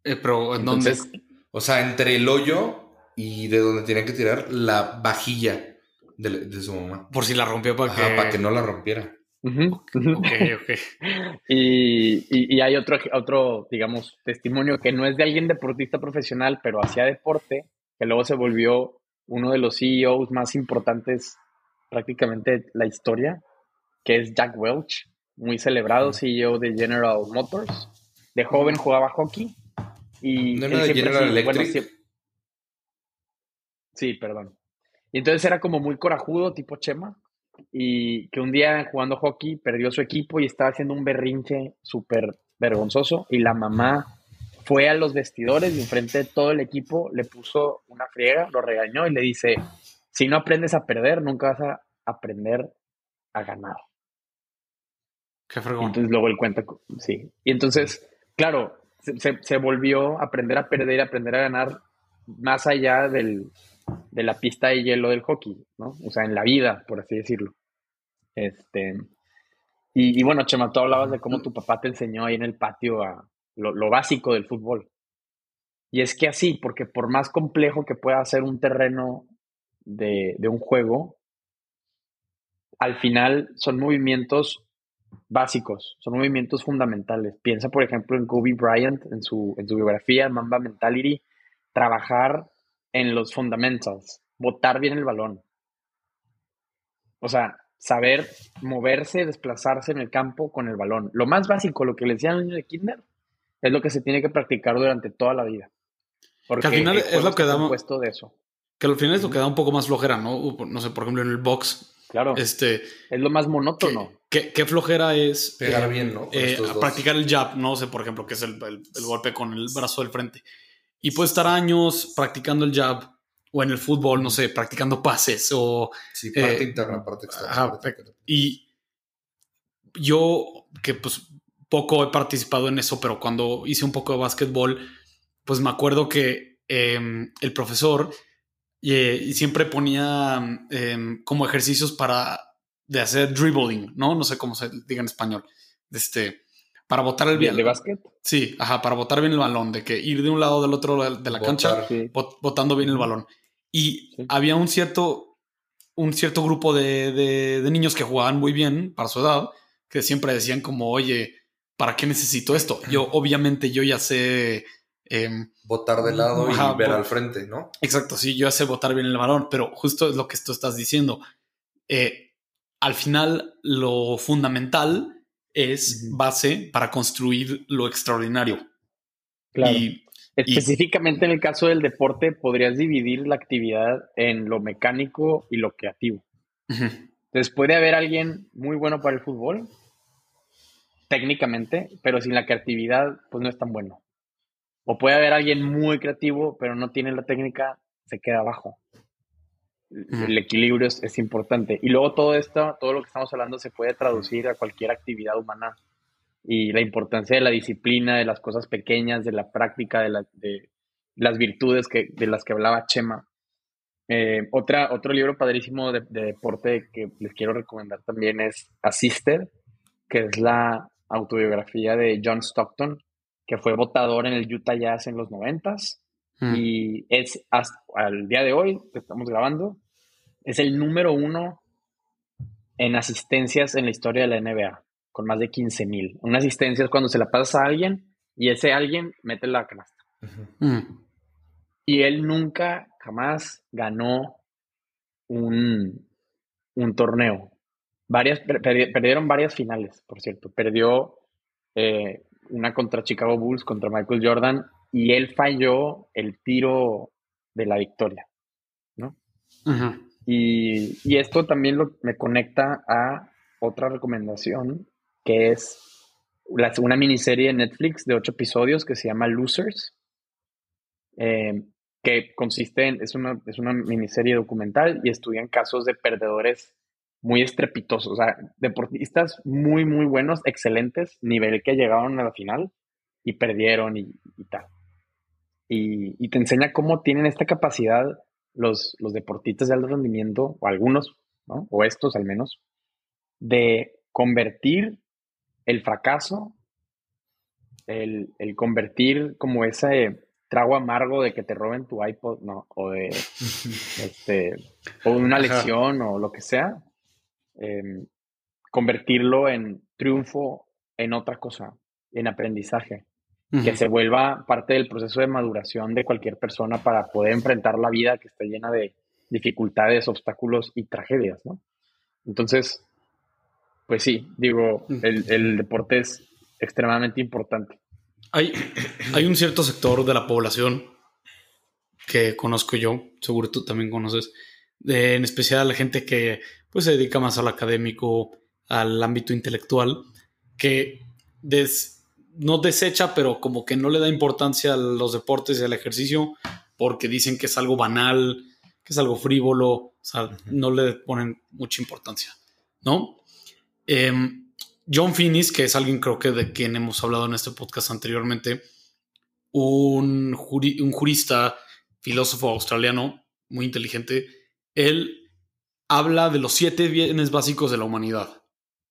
Eh, pero ¿en dónde? O sea, entre el hoyo y de donde tenía que tirar la vajilla de, de su mamá. Por si la rompió para Ajá, que... para que no la rompiera. ujú, ujú. Ok, ok. Y, y- y hay otro, otro, digamos, testimonio que no es de alguien deportista profesional, pero hacía deporte, que luego se volvió uno de los CEOs más importantes prácticamente de la historia, que es Jack Welch, muy celebrado CEO de General Motors. De joven jugaba hockey y ¿No él siempre General sí- bueno, sí, perdón. Y entonces era como muy corajudo, tipo Chema, y que un día jugando hockey perdió su equipo y estaba haciendo un berrinche súper vergonzoso y la mamá fue a los vestidores y enfrente de todo el equipo le puso una friega, lo regañó y le dice, si no aprendes a perder, nunca vas a aprender a ganar. Qué fregón. entonces luego él cuenta, sí. Y entonces, claro, se, volvió a aprender a perder, aprender a ganar más allá del, de la pista de hielo del hockey, ¿no? O sea, en la vida, por así decirlo. Este, y, bueno, Chema, tú hablabas de cómo tu papá te enseñó ahí en el patio a lo, básico del fútbol. Y es que así, porque por más complejo que pueda ser un terreno de un juego, al final son movimientos básicos, son movimientos fundamentales. Piensa, por ejemplo, en Kobe Bryant, en su, en su biografía, Mamba Mentality, trabajar en los fundamentals, botar bien el balón. O sea, saber moverse, desplazarse en el campo con el balón. Lo más básico, lo que le decían al niño de kinder, es lo que se tiene que practicar durante toda la vida. Porque al final es lo que da- de eso. Que al final es lo que da un poco más flojera, ¿no? No sé, por ejemplo, en el box, Claro, este, es lo más ¿qué, monótono. qué- qué flojera es Pegar eh, bien, ¿no? Eh, practicar el jab, no sé, por ejemplo, que es el, el- el golpe con el brazo del frente. Y puedes estar años practicando el jab, o en el fútbol, no sé, practicando pases, o Sí, parte eh, interna, parte externa. ajá, parte. Y yo, que pues poco he participado en eso, pero cuando hice un poco de básquetbol, pues me acuerdo que eh, el profesor eh, y siempre ponía eh, como ejercicios para de hacer dribbling, ¿no? No sé cómo se diga en español. Este, para botar el ¿De, bien. de básquet? Sí, ajá, para botar bien el balón, de que ir de un lado del otro de la Botar. cancha Sí. bot- botando bien el balón. Y Sí. había un cierto, un cierto grupo de, de- de niños que jugaban muy bien para su edad, que siempre decían como, oye, ¿para qué necesito esto? Yo, obviamente, yo ya sé, em, Botar de lado Ajá, y ver al frente, ¿no? exacto, sí, yo sé botar bien el balón, pero justo es lo que tú estás diciendo. Eh, al final, lo fundamental es base para construir lo extraordinario. Claro. Y Específicamente en el caso del deporte, podrías dividir la actividad en lo mecánico y lo creativo. ujú, Entonces puede haber alguien muy bueno para el fútbol, técnicamente, pero sin la creatividad, pues no es tan bueno. O puede haber alguien muy creativo, pero no tiene la técnica, se queda abajo. El equilibrio es, es, importante. Y luego todo esto, todo lo que estamos hablando se puede traducir a cualquier actividad humana. Y la importancia de la disciplina, de las cosas pequeñas, de la práctica, de, la, de las virtudes que, de las que hablaba Chema. Eh, otra, otro libro padrísimo de, de, deporte que les quiero recomendar también es Assisted, que es la autobiografía de John Stockton, que fue votador en el Utah Jazz en los noventas. Mm. Y es hasta al día de hoy, que estamos grabando, es el número uno en asistencias en la historia de la NBA, con más de 15 mil. Una asistencia es cuando se la pasas a alguien y ese alguien mete la canasta. Mm. Y él nunca, jamás ganó un, un torneo. Varias, perdieron varias finales, por cierto. Perdió eh, una contra Chicago Bulls, contra Michael Jordan, y él falló el tiro de la victoria, ¿no? y, y, esto también lo, me conecta a otra recomendación, que es una miniserie de Netflix de ocho episodios que se llama Losers, eh, que consiste en, es una, es una miniserie documental y estudian casos de perdedores muy estrepitosos, o sea, deportistas muy, muy buenos, excelentes, nivel que llegaron a la final y perdieron y, tal. Y, te enseña cómo tienen esta capacidad los, los deportistas de alto rendimiento, o algunos, ¿no? o estos al menos, de convertir el fracaso, el, el convertir como ese trago amargo de que te roben tu iPod, ¿no? O de este, o una lección o lo que sea, Em, convertirlo en triunfo en otra cosa, en aprendizaje, que se vuelva parte del proceso de maduración de cualquier persona para poder enfrentar la vida que está llena de dificultades, obstáculos y tragedias, ¿no? Entonces, pues sí, digo, el, el deporte es extremadamente importante. Hay, hay un cierto sector de la población que conozco yo, seguro tú también conoces, en especial la gente que pues, se dedica más al académico, al ámbito intelectual, que no desecha, pero como que no le da importancia a los deportes y al ejercicio porque dicen que es algo banal, que es algo frívolo, o sea, no le ponen mucha importancia, ¿no? Em, John Finnis, que es alguien creo que de quien hemos hablado en este podcast anteriormente, un, un jurista, filósofo australiano, muy inteligente, él habla de los siete bienes básicos de la humanidad.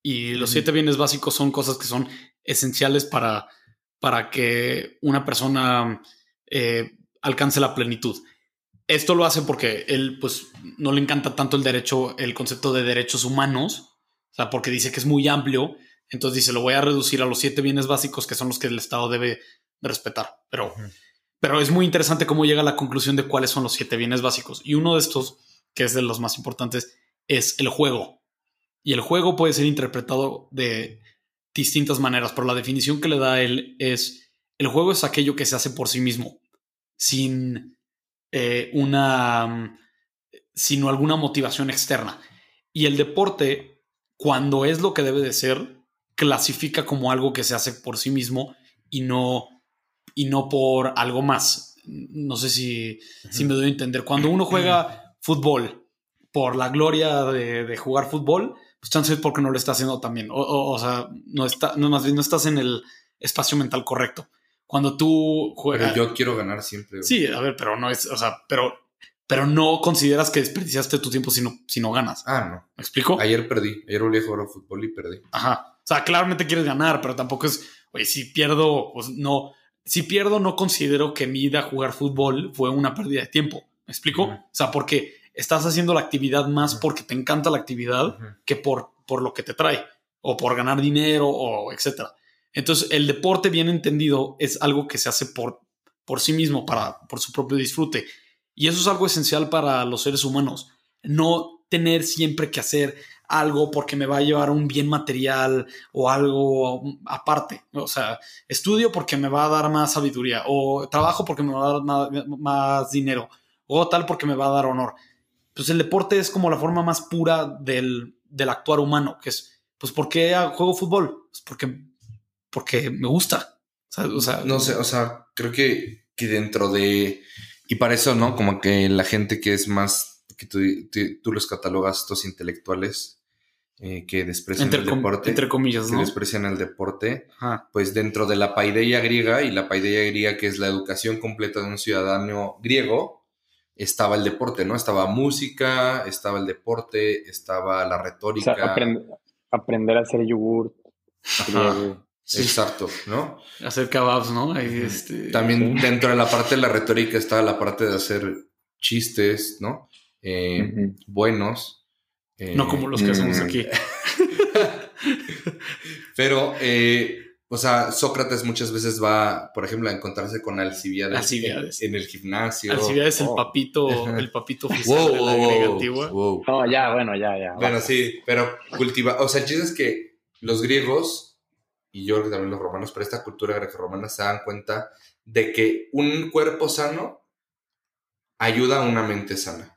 Y los siete bienes básicos son cosas que son esenciales para, para que una persona eh, alcance la plenitud. Esto lo hace porque él, pues, no le encanta tanto el derecho, el concepto de derechos humanos, o sea, porque dice que es muy amplio. Entonces dice, lo voy a reducir a los siete bienes básicos que son los que el Estado debe respetar. Pero, pero es muy interesante cómo llega a la conclusión de cuáles son los siete bienes básicos. Y uno de estos que es de los más importantes, es el juego. Y el juego puede ser interpretado de distintas maneras, pero la definición que le da él es, el juego es aquello que se hace por sí mismo, sin eh, una, sino alguna motivación externa. Y el deporte, cuando es lo que debe de ser, clasifica como algo que se hace por sí mismo y no, y no por algo más. No sé si, si me doy a entender. Cuando uno juega fútbol por la gloria de, jugar fútbol, pues chance es porque no lo está haciendo también. O, o, sea, no está, no, más bien no estás en el espacio mental correcto. Cuando tú juegas. Pero yo quiero ganar siempre. Sí, a ver, pero no es, o sea, pero, pero no consideras que desperdiciaste tu tiempo si no, si no ganas. Ah, no. ¿Me explico? Ayer perdí. Ayer volví a jugar fútbol y perdí. Ajá. O sea, claramente quieres ganar, pero tampoco es, oye, si pierdo, pues no. Si pierdo, no considero que mi ida a jugar fútbol fue una pérdida de tiempo. ¿Me explico? O sea, porque estás haciendo la actividad más porque te encanta la actividad que por, por lo que te trae o por ganar dinero o etcétera. Entonces, el deporte bien entendido es algo que se hace por, por sí mismo, para, por su propio disfrute. Y eso es algo esencial para los seres humanos. No tener siempre que hacer algo porque me va a llevar un bien material o algo aparte. O sea, estudio porque me va a dar más sabiduría o trabajo porque me va a dar más, más dinero o tal porque me va a dar honor. Pues el deporte es como la forma más pura del, actuar humano, que es, pues, ¿por qué juego fútbol? Pues porque porque me gusta. O sea, no sé, o sea, creo que, que dentro de... Y para eso, ¿no? Como que la gente que es más, que tú, tú, los catalogas, estos intelectuales, eh, que desprecian el deporte. Entre comillas, ¿no? Que desprecian el deporte. Pues dentro de la paideia griega, y la paideia griega que es la educación completa de un ciudadano griego, estaba el deporte, ¿no? Estaba música, estaba el deporte, estaba la retórica. aprender a hacer yogur. Exacto, ¿no? Hacer kebabs, ¿no? Este, También dentro de la parte de la retórica estaba la parte de hacer chistes, ¿no? Eh, buenos. Eh, no como los que hacemos mm. aquí. Pero, eh, o sea, Sócrates muchas veces va, por ejemplo, a encontrarse con Alcibiades, En, el gimnasio. Alcibiades, el oh. papito, el papito oficial de la antigua. No, ya, bueno, ya, ya. Bueno, sí, pero cultiva, o sea, el chiste es que los griegos y yo creo que también los romanos, pero esta cultura greco-romana se dan cuenta de que un cuerpo sano ayuda a una mente sana.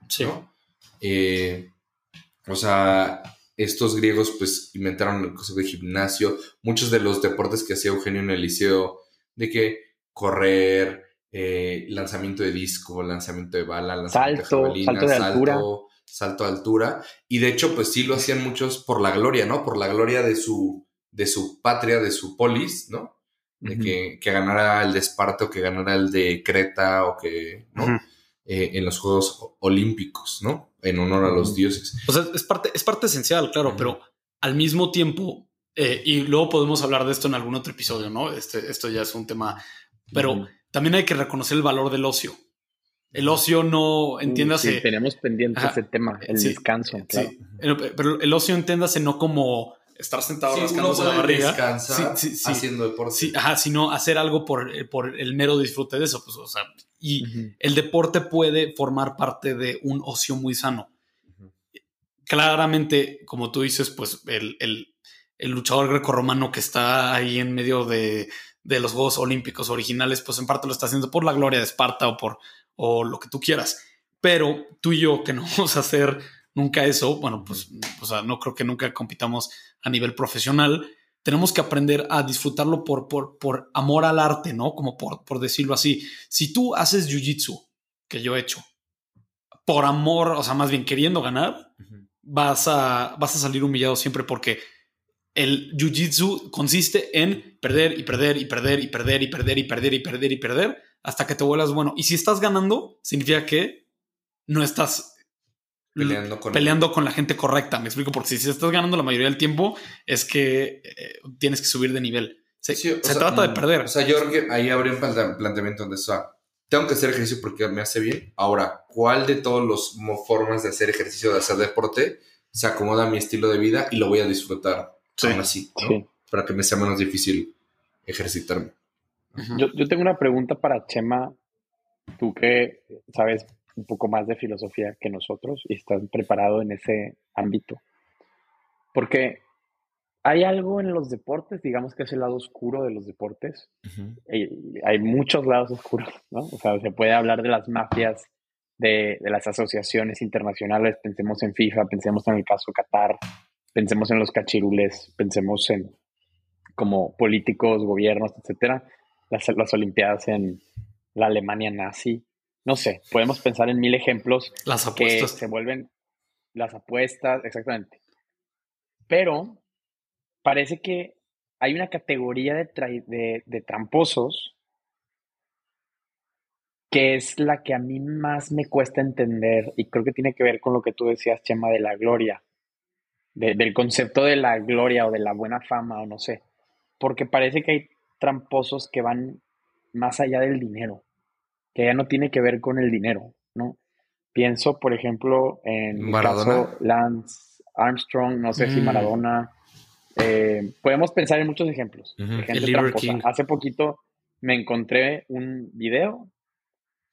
Eh, o sea, estos griegos pues inventaron el concepto de gimnasio, muchos de los deportes que hacía Eugenio en el liceo, de que correr, eh, lanzamiento de disco, lanzamiento de bala, lanzamiento salto, de salto de altura. Salto de altura. Y de hecho, pues sí lo hacían muchos por la gloria, ¿no? Por la gloria de su, de su patria, de su polis, ¿no? De que, que, ganara el de Esparta o que ganara el de Creta o que, ¿no? Eh, en los Juegos Olímpicos, ¿no? En honor a los dioses. O sea, es parte, es parte esencial, claro, pero al mismo tiempo, eh, y luego podemos hablar de esto en algún otro episodio, ¿no? Este, esto ya es un tema, pero también hay que reconocer el valor del ocio. El ocio no, entiéndase. Sí, tenemos pendiente ese tema, el descanso. Claro. Sí, pero el ocio entiéndase no como estar sentado rascándose la barriga. sí, haciendo deporte. Sí, ajá, sino hacer algo por, eh, por, el mero disfrute de eso. Pues, o sea, y el deporte puede formar parte de un ocio muy sano. Claramente, como tú dices, pues el, el, el luchador grecorromano que está ahí en medio de, de, los Juegos Olímpicos originales, pues en parte lo está haciendo por la gloria de Esparta o por o lo que tú quieras. Pero tú y yo, que no vamos a hacer nunca eso, bueno, pues o sea, no creo que nunca compitamos a nivel profesional. Tenemos que aprender a disfrutarlo por, por, por amor al arte, ¿no? Como por, por decirlo así. Si tú haces jiu-jitsu, que yo he hecho, por amor, o sea, más bien queriendo ganar, vas, a, vas a salir humillado siempre porque el jiu-jitsu consiste en perder y perder y perder y perder y perder y perder y perder y perder hasta que te vuelvas bueno. Y si estás ganando, significa que no estás peleando con, la gente correcta. Me explico, porque si, estás ganando la mayoría del tiempo, es que eh, tienes que subir de nivel. Se, trata de mm, perder. O sea, yo creo que ahí habría un planteamiento donde, o tengo que hacer ejercicio porque me hace bien. Ahora, ¿cuál de todas las formas de hacer ejercicio, de hacer deporte, se acomoda a mi estilo de vida y lo voy a disfrutar aún así, para que me sea menos difícil ejercitarme? yo, yo tengo una pregunta para Chema. Tú que sabes un poco más de filosofía que nosotros y estás preparado en ese ámbito. Porque hay algo en los deportes, digamos que es el lado oscuro de los deportes. hay, muchos lados oscuros, ¿no? O sea, se puede hablar de las mafias, de, de, las asociaciones internacionales, pensemos en FIFA, pensemos en el caso Qatar, pensemos en los cachirules, pensemos en como políticos, gobiernos, etcétera, las, las Olimpiadas en la Alemania nazi, no sé, podemos pensar en mil ejemplos. Las apuestas. Que se vuelven las apuestas, exactamente. Pero parece que hay una categoría de, de, tramposos que es la que a mí más me cuesta entender y creo que tiene que ver con lo que tú decías, Chema, de la gloria, del concepto de la gloria o de la buena fama o no sé, porque parece que hay tramposos que van más allá del dinero que ya no tiene que ver con el dinero, ¿no? Pienso, por ejemplo, en Maradona. Lance Armstrong, no sé si mm. Maradona. Eh, podemos pensar en muchos ejemplos de gente Hace poquito me encontré un video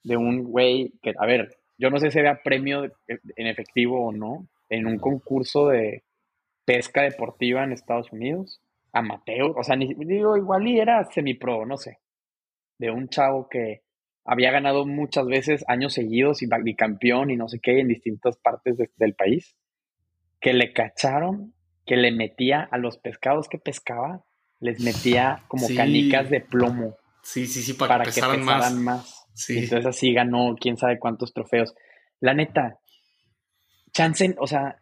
de un güey que, a ver, yo no sé si era premio en efectivo o no, en un concurso de pesca deportiva en Estados Unidos, amateur, o sea, ni, digo, igual y era semipro, no sé, de un chavo que había ganado muchas veces años seguidos y bicampeón y no sé qué en distintas partes del país, que le cacharon, que le metía a los pescados que pescaba les metía como Sí. canicas de plomo Sí, sí, sí, para, para que que pesaran más. más. Sí. Entonces así ganó quién sabe cuántos trofeos. La neta, chance, o sea,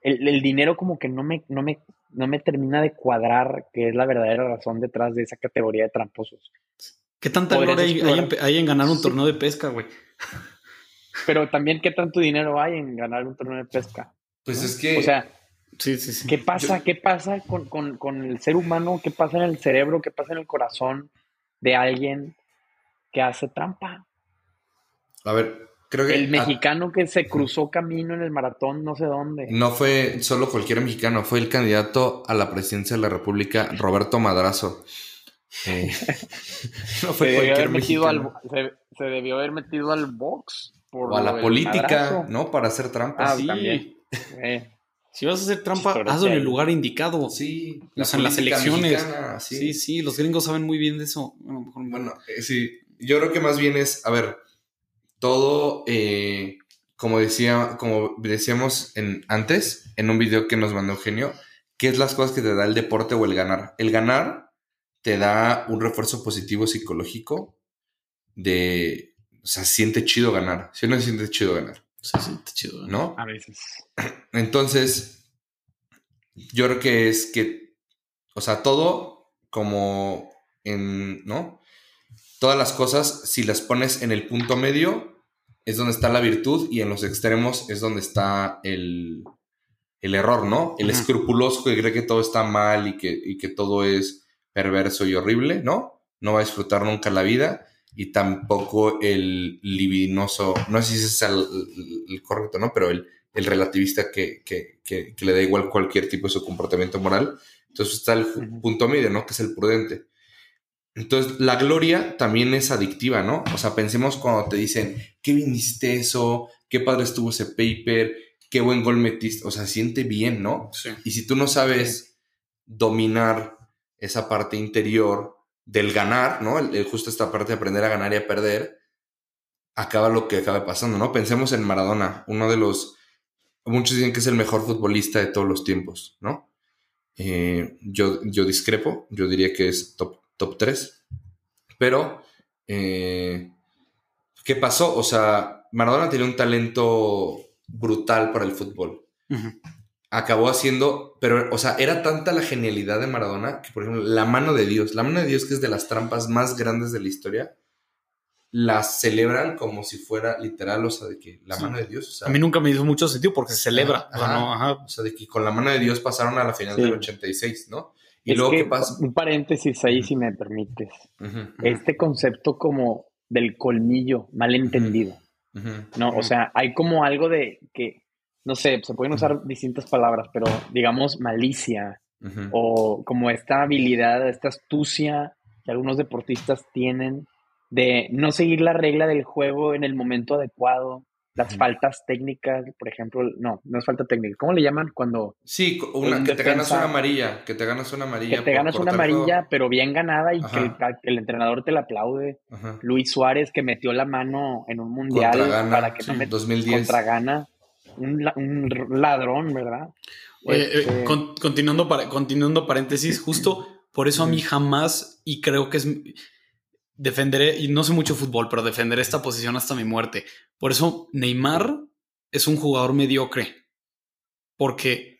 el, el dinero como que no me, no, me, no me termina de cuadrar, que es la verdadera razón detrás de esa categoría de tramposos. ¿Qué tanta gloria hay, hay en, explorar. hay en ganar un Sí. torneo de pesca, güey? Pero también, ¿qué tanto dinero hay en ganar un torneo de pesca? Pues ¿no? es que. O sea, Sí, sí, sí. ¿qué pasa? ¿Qué pasa con, con- con el ser humano? ¿Qué pasa en el cerebro? ¿Qué pasa en el corazón de alguien que hace trampa? a ver, creo que. El a- mexicano que se cruzó camino en el maratón, no sé dónde. no fue solo cualquier mexicano, fue el candidato a la presidencia de la República, Roberto Madrazo. Eh, no se debió haber metido al, se, se debió haber metido al box por O a la política, madrazo. ¿no? Para hacer trampas. Ah, sí. también. Eh, Si vas a hacer trampa, hazlo en el lugar indicado. Sí, O sea, en las elecciones. mexicana, Sí. sí. sí, los gringos saben muy bien de eso. Bueno, mejor no. Bueno, eh, sí, yo creo que más bien es, a ver, todo, eh, como decía, como decíamos en, antes, en un video que nos mandó Eugenio, ¿qué es las cosas que te da el deporte o el ganar? El ganar te da un refuerzo positivo psicológico de, o sea, siente chido ganar, si no se siente chido ganar, sí, está chido. ¿no? a veces. Entonces, yo creo que es que, o sea, todo como en, ¿no? Todas las cosas, si las pones en el punto medio, es donde está la virtud y en los extremos es donde está el, el error, ¿no? El escrupuloso que cree que todo está mal y que, y que todo es perverso y horrible, ¿no? No va a disfrutar nunca la vida y tampoco el libidinoso, no sé si ese es el, correcto, ¿no? Pero el, el relativista que, que- que- que le da igual cualquier tipo de su comportamiento moral. Entonces está el punto medio, ¿no? Que es el prudente. Entonces, la gloria también es adictiva, ¿no? O sea, pensemos cuando te dicen, qué bien hiciste eso, qué padre estuvo ese paper, qué buen gol metiste, o sea, siente bien, ¿no? Sí. Y si tú no sabes dominar esa parte interior del ganar, ¿no? El, justo esta parte de aprender a ganar y a perder, acaba lo que acaba pasando, ¿no? Pensemos en Maradona, uno de los, muchos dicen que es el mejor futbolista de todos los tiempos, ¿no? Eh, yo, yo discrepo, yo diría que es top, top 3, pero, eh, ¿qué pasó? O sea, Maradona tenía un talento brutal para el fútbol Ujú. Acabó haciendo, pero, o sea, era tanta la genialidad de Maradona que, por ejemplo, la mano de Dios, la mano de Dios que es de las trampas más grandes de la historia, la celebran como si fuera literal, o sea, de que la Sí. mano de Dios, o sea, A mí nunca me hizo mucho sentido porque se celebra. Ajá, O sea, no, ajá. o sea, de que con la mano de Dios pasaron a la final Sí. del 86, ¿no? Y Es luego, que, ¿qué pasa? Un paréntesis ahí, si me permites. Este concepto como del colmillo mal entendido, ujú, ¿no? O sea, hay como algo de que, no sé, se pueden usar distintas palabras, pero digamos malicia o como esta habilidad, esta astucia que algunos deportistas tienen de no seguir la regla del juego en el momento adecuado, las faltas técnicas, por ejemplo, no, no es falta técnica, ¿cómo le llaman cuando Sí, una, un que te ganas una amarilla, que te ganas una amarilla. que te ganas una amarilla, pero bien ganada y Ajá. que el, el entrenador te la aplaude? Ajá. Luis Suárez que metió la mano en un mundial para que sí, no met- 2010. contra Gana, un, la- un ladrón, ¿verdad? Eh, Este, con- continuando, para- continuando paréntesis, justo por eso a mí jamás, y creo que es, defenderé, y no sé mucho fútbol, pero defenderé esta posición hasta mi muerte. Por eso Neymar es un jugador mediocre, porque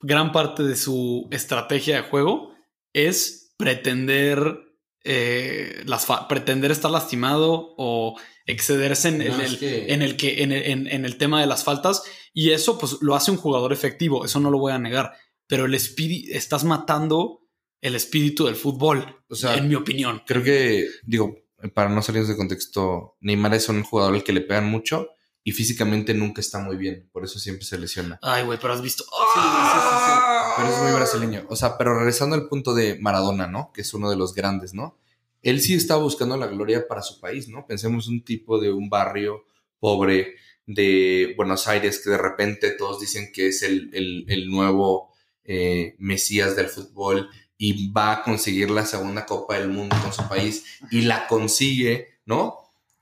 gran parte de su estrategia de juego es pretender, eh, las pretender estar lastimado o excederse en, es el, que- en el que en el, en- en el tema de las faltas y eso pues lo hace un jugador efectivo, eso no lo voy a negar, pero el espíritu estás matando el espíritu del fútbol, O sea, en mi opinión. creo que, digo, para no salirnos de contexto, Neymar es un jugador al que le pegan mucho y físicamente nunca está muy bien, por eso siempre se lesiona. Ay, güey, pero has visto. Pero es muy brasileño. O sea, pero regresando al punto de Maradona, ¿no? Que es uno de los grandes, ¿no? Él sí está buscando la gloria para su país, ¿no? Pensemos un tipo de un barrio pobre de Buenos Aires que de repente todos dicen que es el, el- el nuevo eh, Mesías del fútbol y va a conseguir la segunda Copa del Mundo con su país y la consigue, ¿no?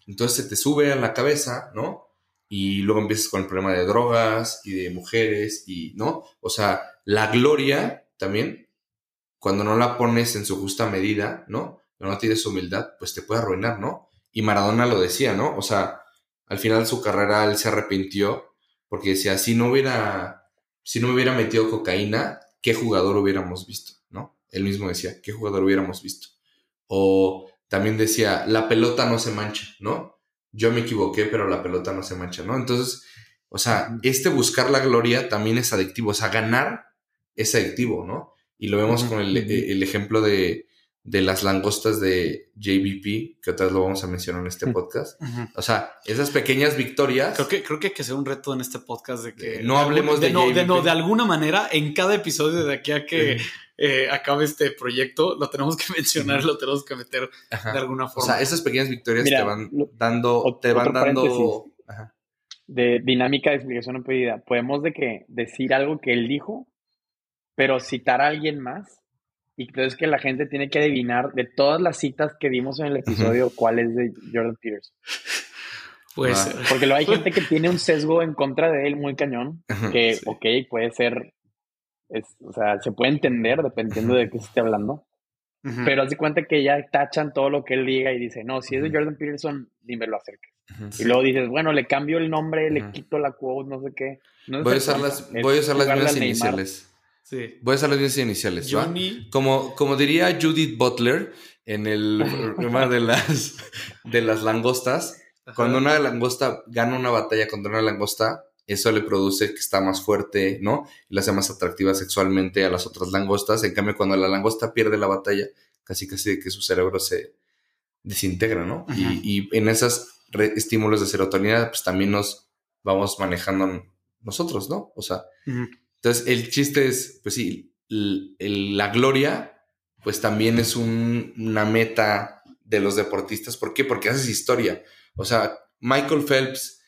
Entonces se te sube a la cabeza, ¿no? Y luego empiezas con el problema de drogas y de mujeres y, ¿no? O sea, la gloria también cuando no la pones en su justa medida, ¿no? No tienes humildad, pues te puede arruinar, ¿no? Y Maradona lo decía, ¿no? O sea, al final de su carrera él se arrepintió porque decía, si no hubiera, si no me hubiera metido cocaína, ¿qué jugador hubiéramos visto? ¿No? Él mismo decía, ¿qué jugador hubiéramos visto? O también decía, la pelota no se mancha, ¿no? Yo me equivoqué, pero la pelota no se mancha, ¿no? Entonces, o sea, este buscar la gloria también es adictivo, o sea, ganar es adictivo, ¿no? Y lo vemos con el, el ejemplo de, de las langostas de JBP, que otra vez lo vamos a mencionar en este podcast. O sea, esas pequeñas victorias. Creo que, creo que hay que hacer un reto en este podcast de que. no hablemos de, no, de, no, de alguna manera, en cada episodio de aquí a que eh, acabe este proyecto, lo tenemos que mencionar, lo tenemos que meter de alguna forma. O sea, esas pequeñas victorias te van dando. Te van dando. De dinámica de explicación no pedida. Podemos de que decir algo que él dijo, pero citar a alguien más y entonces que la gente tiene que adivinar de todas las citas que dimos en el episodio cuál es de Jordan Peters. Puede ser. Porque luego hay gente que tiene un sesgo en contra de él muy cañón, que, ok, puede ser, o sea, se puede entender dependiendo de qué se esté hablando. Pero haz de cuenta que ya tachan todo lo que él diga y dice, no, si es de Jordan Peterson, ni me lo acerques. Y luego dices, bueno, le cambio el nombre, le quito la quote, no sé qué. voy, a usar las, voy a usar las mismas iniciales. Voy a usar las mismas iniciales. Como, como diría Judith Butler en el tema de las, de las langostas, cuando una langosta gana una batalla contra una langosta, eso le produce que está más fuerte, ¿no? Y la hace más atractiva sexualmente a las otras langostas. En cambio, cuando la langosta pierde la batalla, casi casi que su cerebro se desintegra, ¿no? Y, en esos estímulos de serotonina, pues también nos vamos manejando nosotros, ¿no? O sea, entonces, el chiste es, pues sí, la gloria, pues también es una meta de los deportistas. ¿Por qué? Porque haces historia. O sea, Michael Phelps,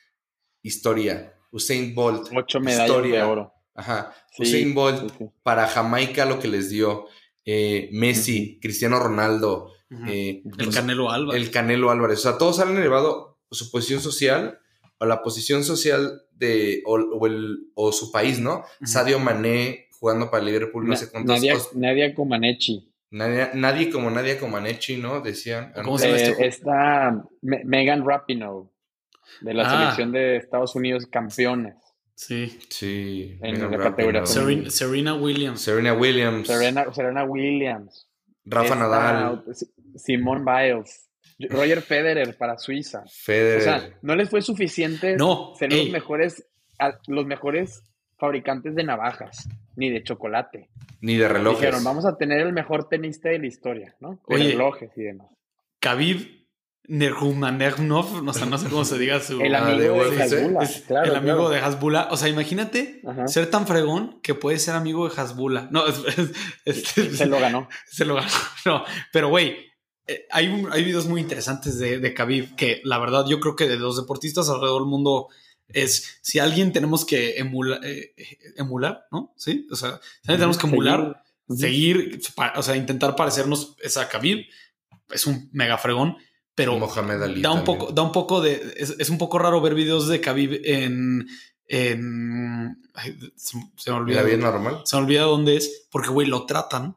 historia. Usain Bolt, Ocho medallas historia. de oro. Ajá. Usain Bolt, para Jamaica lo que les dio. Eh, Messi, Cristiano Ronaldo. Eh, el Canelo Álvarez. El Canelo Álvarez. O sea, todos han elevado su posición social o la posición social de, o, el, o su país, ¿no? Sadio Mané jugando para Liverpool, no sé cuántos. Nadia, Nadia Comaneci. nadie como Nadia Comaneci, ¿no? Decían. ¿Cómo se llama este Está Megan Rapinoe, de la ah. selección de Estados Unidos, campeones. Sí. Sí. En la categoría. Serena, Williams. Serena Williams. Serena, Serena Williams. Rafa Nadal. Simone Biles. Roger Federer para Suiza. Federer. O sea, no les fue suficiente ser los mejores, los mejores fabricantes de navajas, ni de chocolate. Ni de relojes. Dijeron, vamos a tener el mejor tenista de la historia, ¿no? De relojes y demás. Khabib Nerhumanernov, no, sé, no sé cómo se diga su... El amigo de, Hasbula. el amigo de Hasbula. O sea, imagínate ser tan fregón que puede ser amigo de Hasbula. No, se lo ganó. Se lo ganó. No, pero güey, eh, hay, hay videos muy interesantes de, de Khabib que la verdad yo creo que de los deportistas alrededor del mundo es si alguien tenemos que eh, emular, ¿no? Sí, o sea, si tenemos que emular, seguir, o sea, intentar parecernos a Khabib, es un mega fregón, pero da un poco, da un poco de, es, un poco raro ver videos de Khabib en, en se, me olvida. bien normal. Se me olvida dónde es, porque güey, lo tratan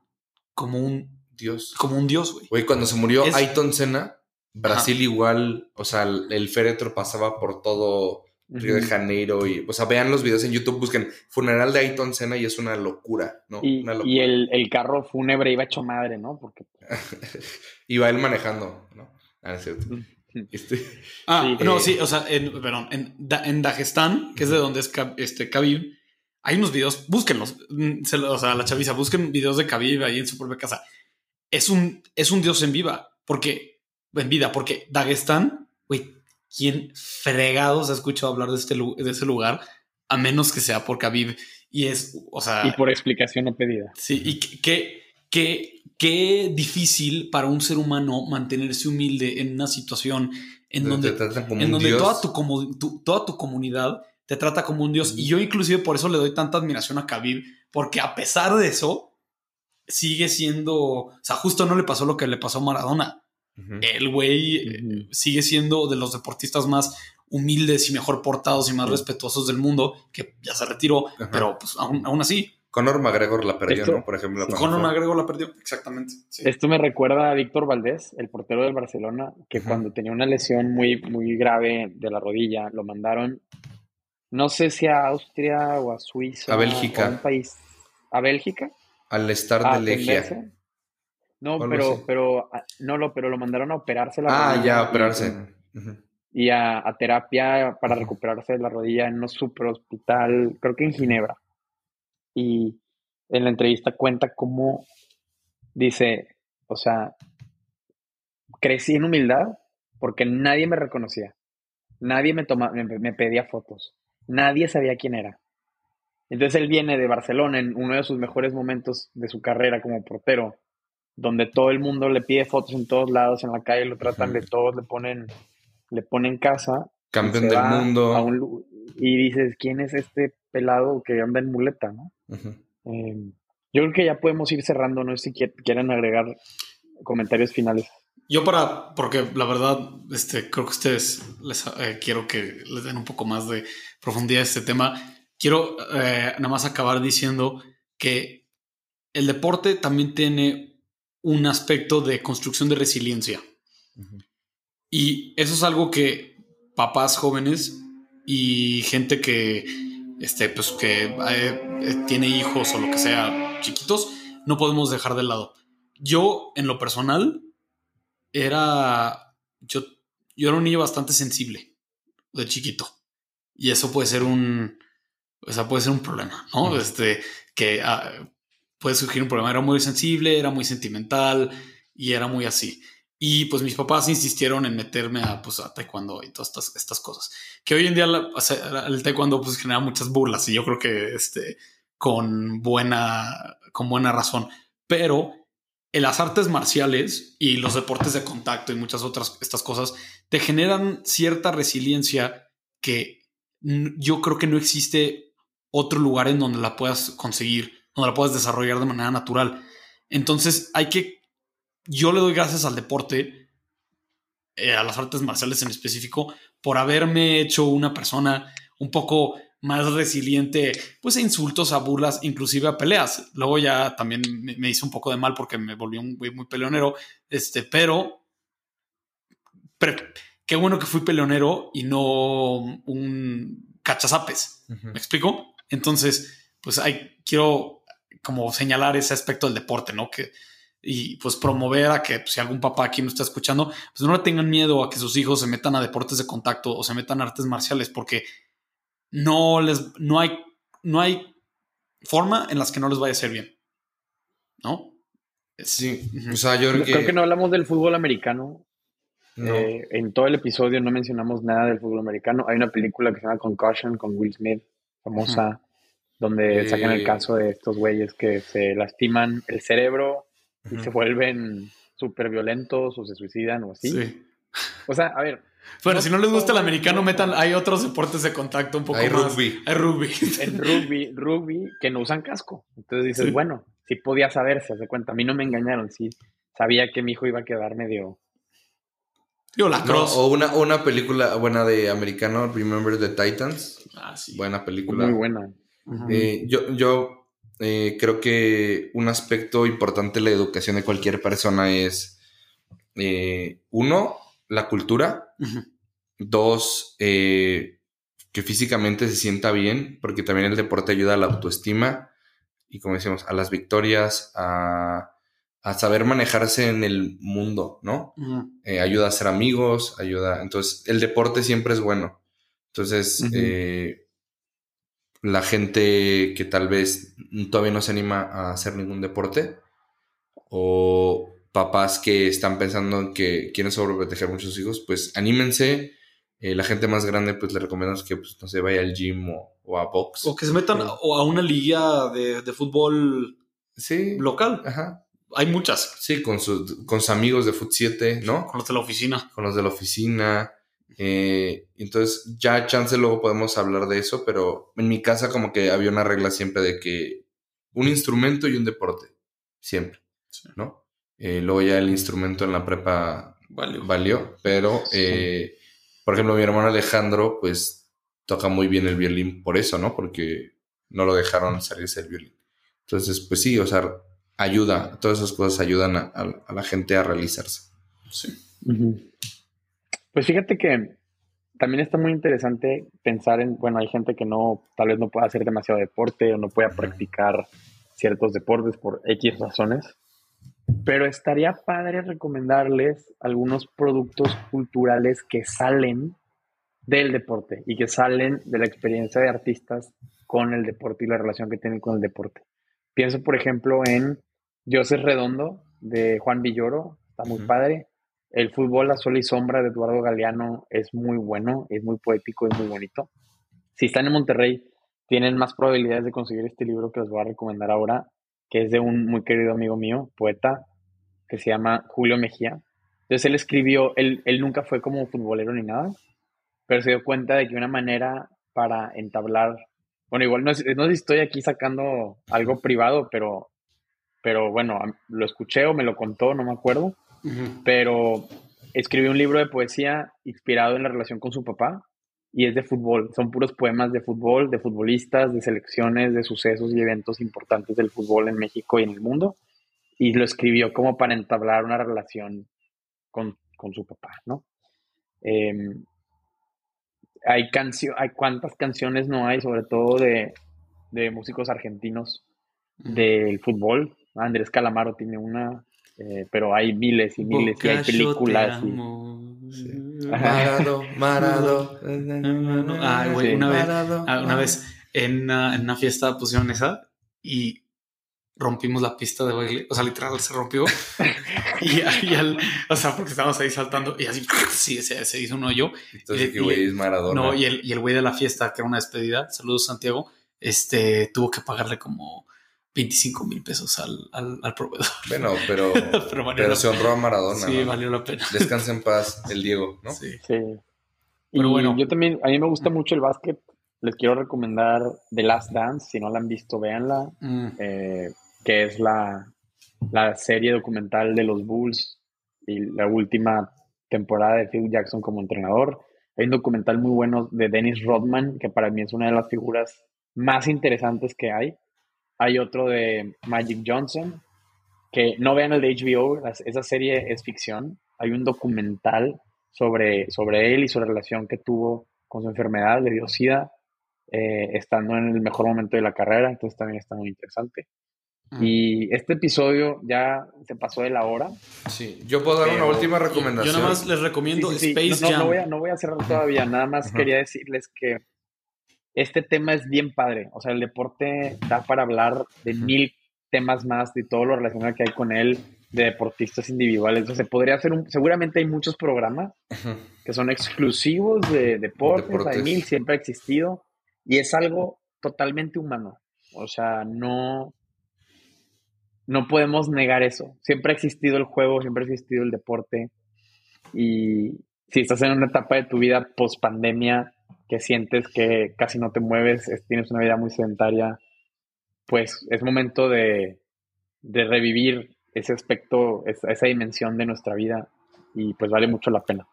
como un Dios. Como un dios, güey. Güey, cuando se murió Ayton Senna, Brasil igual, o sea, el, féretro pasaba por todo Río de Janeiro y, o sea, vean los videos en YouTube, busquen funeral de Ayton Senna y es una locura, ¿no? Y, una y el, carro fúnebre iba hecho madre, ¿no? Porque... iba él manejando, ¿no? Ah, es cierto. Este, ah, no, sí, o sea, en, perdón, en, en Dagestán, que es de donde es este, Khabib, hay unos videos, búsquenlos, mm, o sea, la chaviza, busquen videos de Khabib ahí en su propia casa es un, es un dios en viva, porque, en vida, porque Dagestán, güey, ¿quién fregados ha escuchado hablar de, este, de ese lugar? A menos que sea por Khabib. Y es, o sea... Y por explicación no pedida. Sí, y qué, qué, qué difícil para un ser humano mantenerse humilde en una situación en donde, en donde toda, tu, toda tu comunidad te trata como un dios. Y yo inclusive por eso le doy tanta admiración a Khabib, porque a pesar de eso, sigue siendo, o sea, justo no le pasó lo que le pasó a Maradona. El güey eh, sigue siendo de los deportistas más humildes y mejor portados y más respetuosos del mundo, que ya se retiró, pero pues aún, así, Conor McGregor la perdió, Esto- ¿no? Por ejemplo. sí. cuando Conor. McGregor la perdió, exactamente. sí. Esto me recuerda a Víctor Valdés, el portero del Barcelona, que cuando tenía una lesión muy, muy grave de la rodilla, lo mandaron, no sé si a Austria o a Suiza. A Bélgica. o a un país. ¿A Bélgica? Al estar a de Legia. atenderse. No, pero, pero, ah, no lo, pero lo mandaron a operarse la Ah, rodilla ya, y- operarse. Y, a, a terapia para recuperarse de la rodilla en un super hospital, creo que en Ginebra. Y en la entrevista cuenta cómo dice, o sea, crecí en humildad porque nadie me reconocía. Nadie me, toma, me, me pedía fotos. Nadie sabía quién era. Entonces él viene de Barcelona en uno de sus mejores momentos de su carrera como portero, donde todo el mundo le pide fotos en todos lados, en la calle lo tratan de todos, le ponen, le ponen casa. Campeón del mundo. un y dices, ¿quién es este pelado que anda en muleta, no? Eh, yo creo que ya podemos ir cerrando, no sé si qui- quieren agregar comentarios finales. Yo para, porque la verdad, este, creo que ustedes les eh, quiero que les den un poco más de profundidad a este tema. Quiero eh, nada más acabar diciendo que el deporte también tiene un aspecto de construcción de resiliencia. Y eso es algo que papás jóvenes y gente que, este, pues, que eh, eh, tiene hijos o lo que sea, chiquitos, no podemos dejar de lado. Yo, en lo personal, era. Yo, yo era un niño bastante sensible de chiquito. Y eso puede ser un. O sea, puede ser un problema, ¿no? Ujú. Este, que ah, puede surgir un problema. Era muy sensible, era muy sentimental y era muy así. Y pues mis papás insistieron en meterme a, pues, a taekwondo y todas estas, estas cosas. Que hoy en día la- o sea, el taekwondo pues genera muchas burlas y yo creo que este, con, buena, con buena razón. Pero en las artes marciales y los deportes de contacto y muchas otras estas cosas te generan cierta resiliencia que yo creo que no existe otro lugar en donde la puedas conseguir, donde la puedas desarrollar de manera natural. Entonces hay que, yo le doy gracias al deporte, eh, a las artes marciales en específico, por haberme hecho una persona un poco más resiliente, pues a insultos, a burlas, inclusive a peleas. Luego ya también me, me hizo un poco de mal porque me volví un güey muy peleonero, este, pero qué bueno que fui peleonero y no un cachazapes. ¿Me explico? Entonces, pues hay, quiero como señalar ese aspecto del deporte, ¿no? Que, y pues promover a que pues, si algún papá aquí no está escuchando, pues no le tengan miedo a que sus hijos se metan a deportes de contacto o se metan a artes marciales, porque no les, no hay, no hay forma en las que no les vaya a hacer bien. ¿No? Sí, o sea, yo creo que. Creo que no hablamos del fútbol americano. No. Eh, en todo el episodio no mencionamos nada del fútbol americano. Hay una película que se llama Concussion con Will Smith, famosa, donde Eh. sacan el caso de estos güeyes que se lastiman el cerebro y se vuelven súper violentos o se suicidan o así. sí. O sea, a ver, Bueno, No si no les gusta el americano, metan, hay otros deportes de contacto un poco Hay más. rugby. Hay rugby. en rugby, rugby que no usan casco. Entonces dices, Sí. bueno, sí podía saber, se hace cuenta. A mí no me engañaron, sí. Sabía que mi hijo iba a quedar medio. Digo, la No, cross. o una, una película buena de americano, Remember the Titans. Ah, sí. Buena película. Muy buena. Eh, yo yo eh, creo que un aspecto importante de la educación de cualquier persona es, eh, uno, la cultura. Dos, eh, que físicamente se sienta bien, porque también el deporte ayuda a la autoestima y, como decíamos, a las victorias, a, a saber manejarse en el mundo, ¿no? Eh, ayuda a ser amigos, ayuda. Entonces, el deporte siempre es bueno. Entonces, eh, la gente que tal vez todavía no se anima a hacer ningún deporte, o papás que están pensando en que quieren sobreproteger a sus hijos, pues anímense. Eh, la gente más grande, pues le recomendamos que, pues, no sé, vaya al gym o, o a box. O que se metan o a una liga de, de fútbol Sí. local. Ajá. Hay muchas. Sí, con, sus con sus amigos de Foot 7, ¿no? Con los de la oficina. con los de la oficina. eh, entonces, ya chance luego podemos hablar de eso, pero en mi casa como que había una regla siempre de que un instrumento y un deporte, siempre, Sí. ¿no? Eh, luego ya el instrumento en la prepa Vale. valió, pero, eh, por ejemplo, mi hermano Alejandro, pues toca muy bien el violín por eso, ¿no? Porque no lo dejaron salirse del violín. Entonces, pues sí, o sea, ayuda, todas esas cosas ayudan a, a la gente a realizarse. Sí. Pues fíjate que también está muy interesante pensar en, bueno, hay gente que no, tal vez no pueda hacer demasiado deporte o no pueda practicar ciertos deportes por X razones, pero estaría padre recomendarles algunos productos culturales que salen del deporte y que salen de la experiencia de artistas con el deporte y la relación que tienen con el deporte. Pienso, por ejemplo, en José Redondo de Juan Villoro, está muy padre. El fútbol a sol y sombra de Eduardo Galeano es muy bueno, es muy poético, es muy bonito. Si están en Monterrey, tienen más probabilidades de conseguir este libro que les voy a recomendar ahora, que es de un muy querido amigo mío, poeta, que se llama Julio Mejía. Entonces él escribió, él, él nunca fue como futbolero ni nada, pero se dio cuenta de que una manera para entablar, bueno, igual no, no estoy aquí sacando algo privado, pero, pero bueno, lo escuché o me lo contó, no me acuerdo pero escribió un libro de poesía inspirado en la relación con su papá y es de fútbol. Son puros poemas de fútbol, de futbolistas, de selecciones, de sucesos y eventos importantes del fútbol en México y en el mundo. Y lo escribió como para entablar una relación con, su papá, ¿no? Em, hay canciones, hay cuántas canciones no hay, sobre todo de, de músicos argentinos del fútbol. Andrés Calamaro tiene una, eh, pero hay miles y miles y hay películas. Y... Marado, Marado. Ah, güey, una, vez, ah, una vez en una, en una fiesta pusieron esa y rompimos la pista de baile. O sea, literal se rompió. y, al, o sea, porque estábamos ahí saltando y así sí, se, se hizo un hoyo. Entonces, ¿qué güey es Maradona? No, y el, y el güey de la fiesta, que era una despedida, saludos Santiago, este tuvo que pagarle como 25 mil pesos al, al, proveedor. Bueno, pero, pero, se honró a Maradona. Sí, valió la pena. Descansa en paz el Diego, ¿no? Sí. sí. Pero bueno, yo también, a mí me gusta mucho el básquet. Les quiero recomendar The Last Dance. Si no la han visto, véanla. Mm. Eh, que es la, la serie documental de los Bulls y la última temporada de Phil Jackson como entrenador. Hay un documental muy bueno de Dennis Rodman, que para mí es una de las figuras más interesantes que hay hay otro de Magic Johnson, que no vean el de HBO, esa serie es ficción. Hay un documental sobre, sobre él y su relación que tuvo con su enfermedad, le dio SIDA, eh, estando en el mejor momento de la carrera, entonces también está muy interesante. Mm. Y este episodio ya se pasó de la hora. Sí, yo puedo dar una última recomendación. Yo nada más les recomiendo Space no, Jam. No voy, a, no voy a cerrar todavía, nada más quería decirles que este tema es bien padre. O sea, el deporte da para hablar de mil temas más, de todo lo relacionado que hay con él, de deportistas individuales. Entonces, se podría hacer un. Seguramente hay muchos programas que son exclusivos de deportes. Hay mil, siempre ha existido. Y es algo totalmente humano. O sea, no. No podemos negar eso. Siempre ha existido el juego, siempre ha existido el deporte. Y si estás en una etapa de tu vida post pandemia, que sientes que casi no te mueves, tienes una vida muy sedentaria, pues es momento de, revivir ese aspecto, esa, dimensión de nuestra vida y pues vale mucho la pena.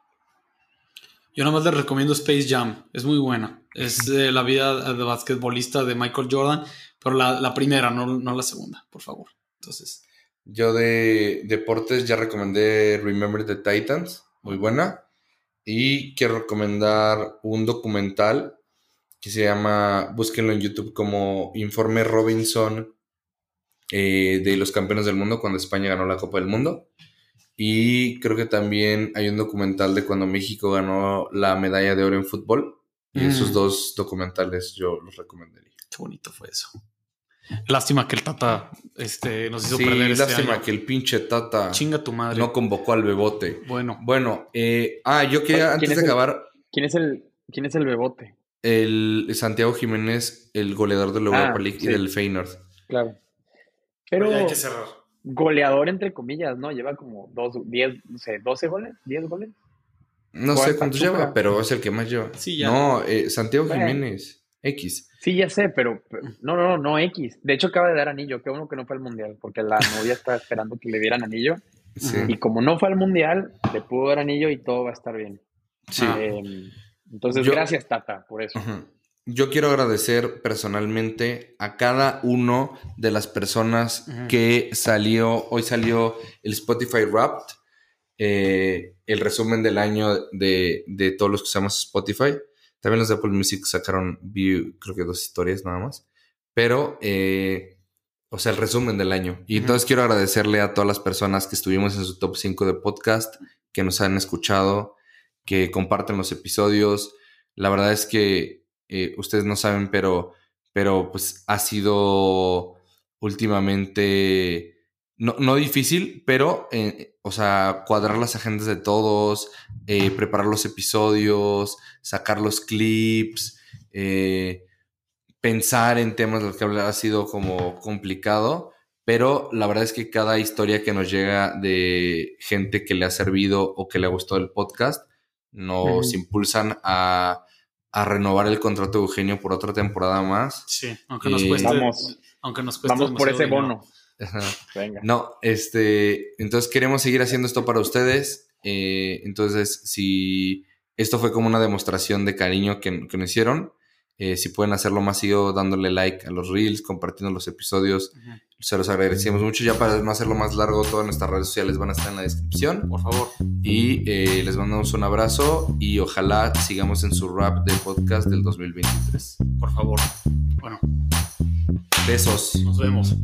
Yo nada más les recomiendo Space Jam, es muy buena. Es la vida de basquetbolista de Michael Jordan, pero la, primera, no, no, la segunda, por favor. Entonces. Yo de deportes ya recomendé Remember the Titans, muy buena. Y quiero recomendar un documental que se llama, búsquenlo en YouTube como Informe Robinson eh, de los campeones del mundo cuando España ganó la Copa del Mundo. Y creo que también hay un documental de cuando México ganó la medalla de oro en fútbol. Y esos mm. dos documentales yo los recomendaría. Qué bonito fue eso. Lástima que el Tata este, nos hizo perder este lástima que el pinche Tata. Chinga tu madre. No convocó al Bebote. Bueno. Bueno, eh, ah, yo quería, antes de acabar. ¿quién es, el, ¿Quién es el Bebote? El Santiago Jiménez, el goleador del Europa ah, League y del Feyenoord. Claro. Pero. hay que cerrar. Goleador, entre comillas, ¿no? Lleva como dos, diez, no sé, 12 goles, 10 goles. No sé cuántos lleva, pero es el que más lleva. Sí, ya. No, eh, Santiago Jiménez, X. Sí, ya sé, pero, no, no, no, no X. De hecho, acaba de dar anillo. Qué bueno que no fue al mundial, porque la novia estaba esperando que le dieran anillo. Y como no fue al mundial, le pudo dar anillo y todo va a estar bien. Sí. Em, entonces, gracias, Tata, por eso. yo quiero agradecer personalmente a cada uno de las personas que salió, hoy salió el Spotify Wrapped, eh, el resumen del año de, de todos los que usamos Spotify. También los de Apple Music sacaron, vi, creo que dos historias nada más. Pero, eh, o sea, el resumen del año. Y entonces quiero agradecerle a todas las personas que estuvimos en su top 5 de podcast, que nos han escuchado, que comparten los episodios. La verdad es que eh, ustedes no saben, pero, pero pues ha sido últimamente, no, no difícil, pero, eh, o sea, cuadrar las agendas de todos, eh, preparar los episodios, sacar los clips, eh, pensar en temas de los que hablar ha sido como complicado. Pero la verdad es que cada historia que nos llega de gente que le ha servido o que le ha gustado el podcast nos impulsan a, a renovar el contrato de Eugenio por otra temporada más. Sí, aunque nos Eh, cueste. Vamos, aunque nos cueste vamos por ese dinero. Venga. No, este, entonces queremos seguir haciendo esto para ustedes. eh, entonces, si esto fue como una demostración de cariño que, que nos hicieron, eh, si pueden hacerlo más seguido dándole like a los reels, compartiendo los episodios, se los agradecemos mucho. Ya para no hacerlo más largo, todas nuestras redes sociales van a estar en la descripción. Por favor. Y eh, les mandamos un abrazo y ojalá sigamos en su rap de podcast del 2023. Por favor. Bueno, Besos. Nos vemos.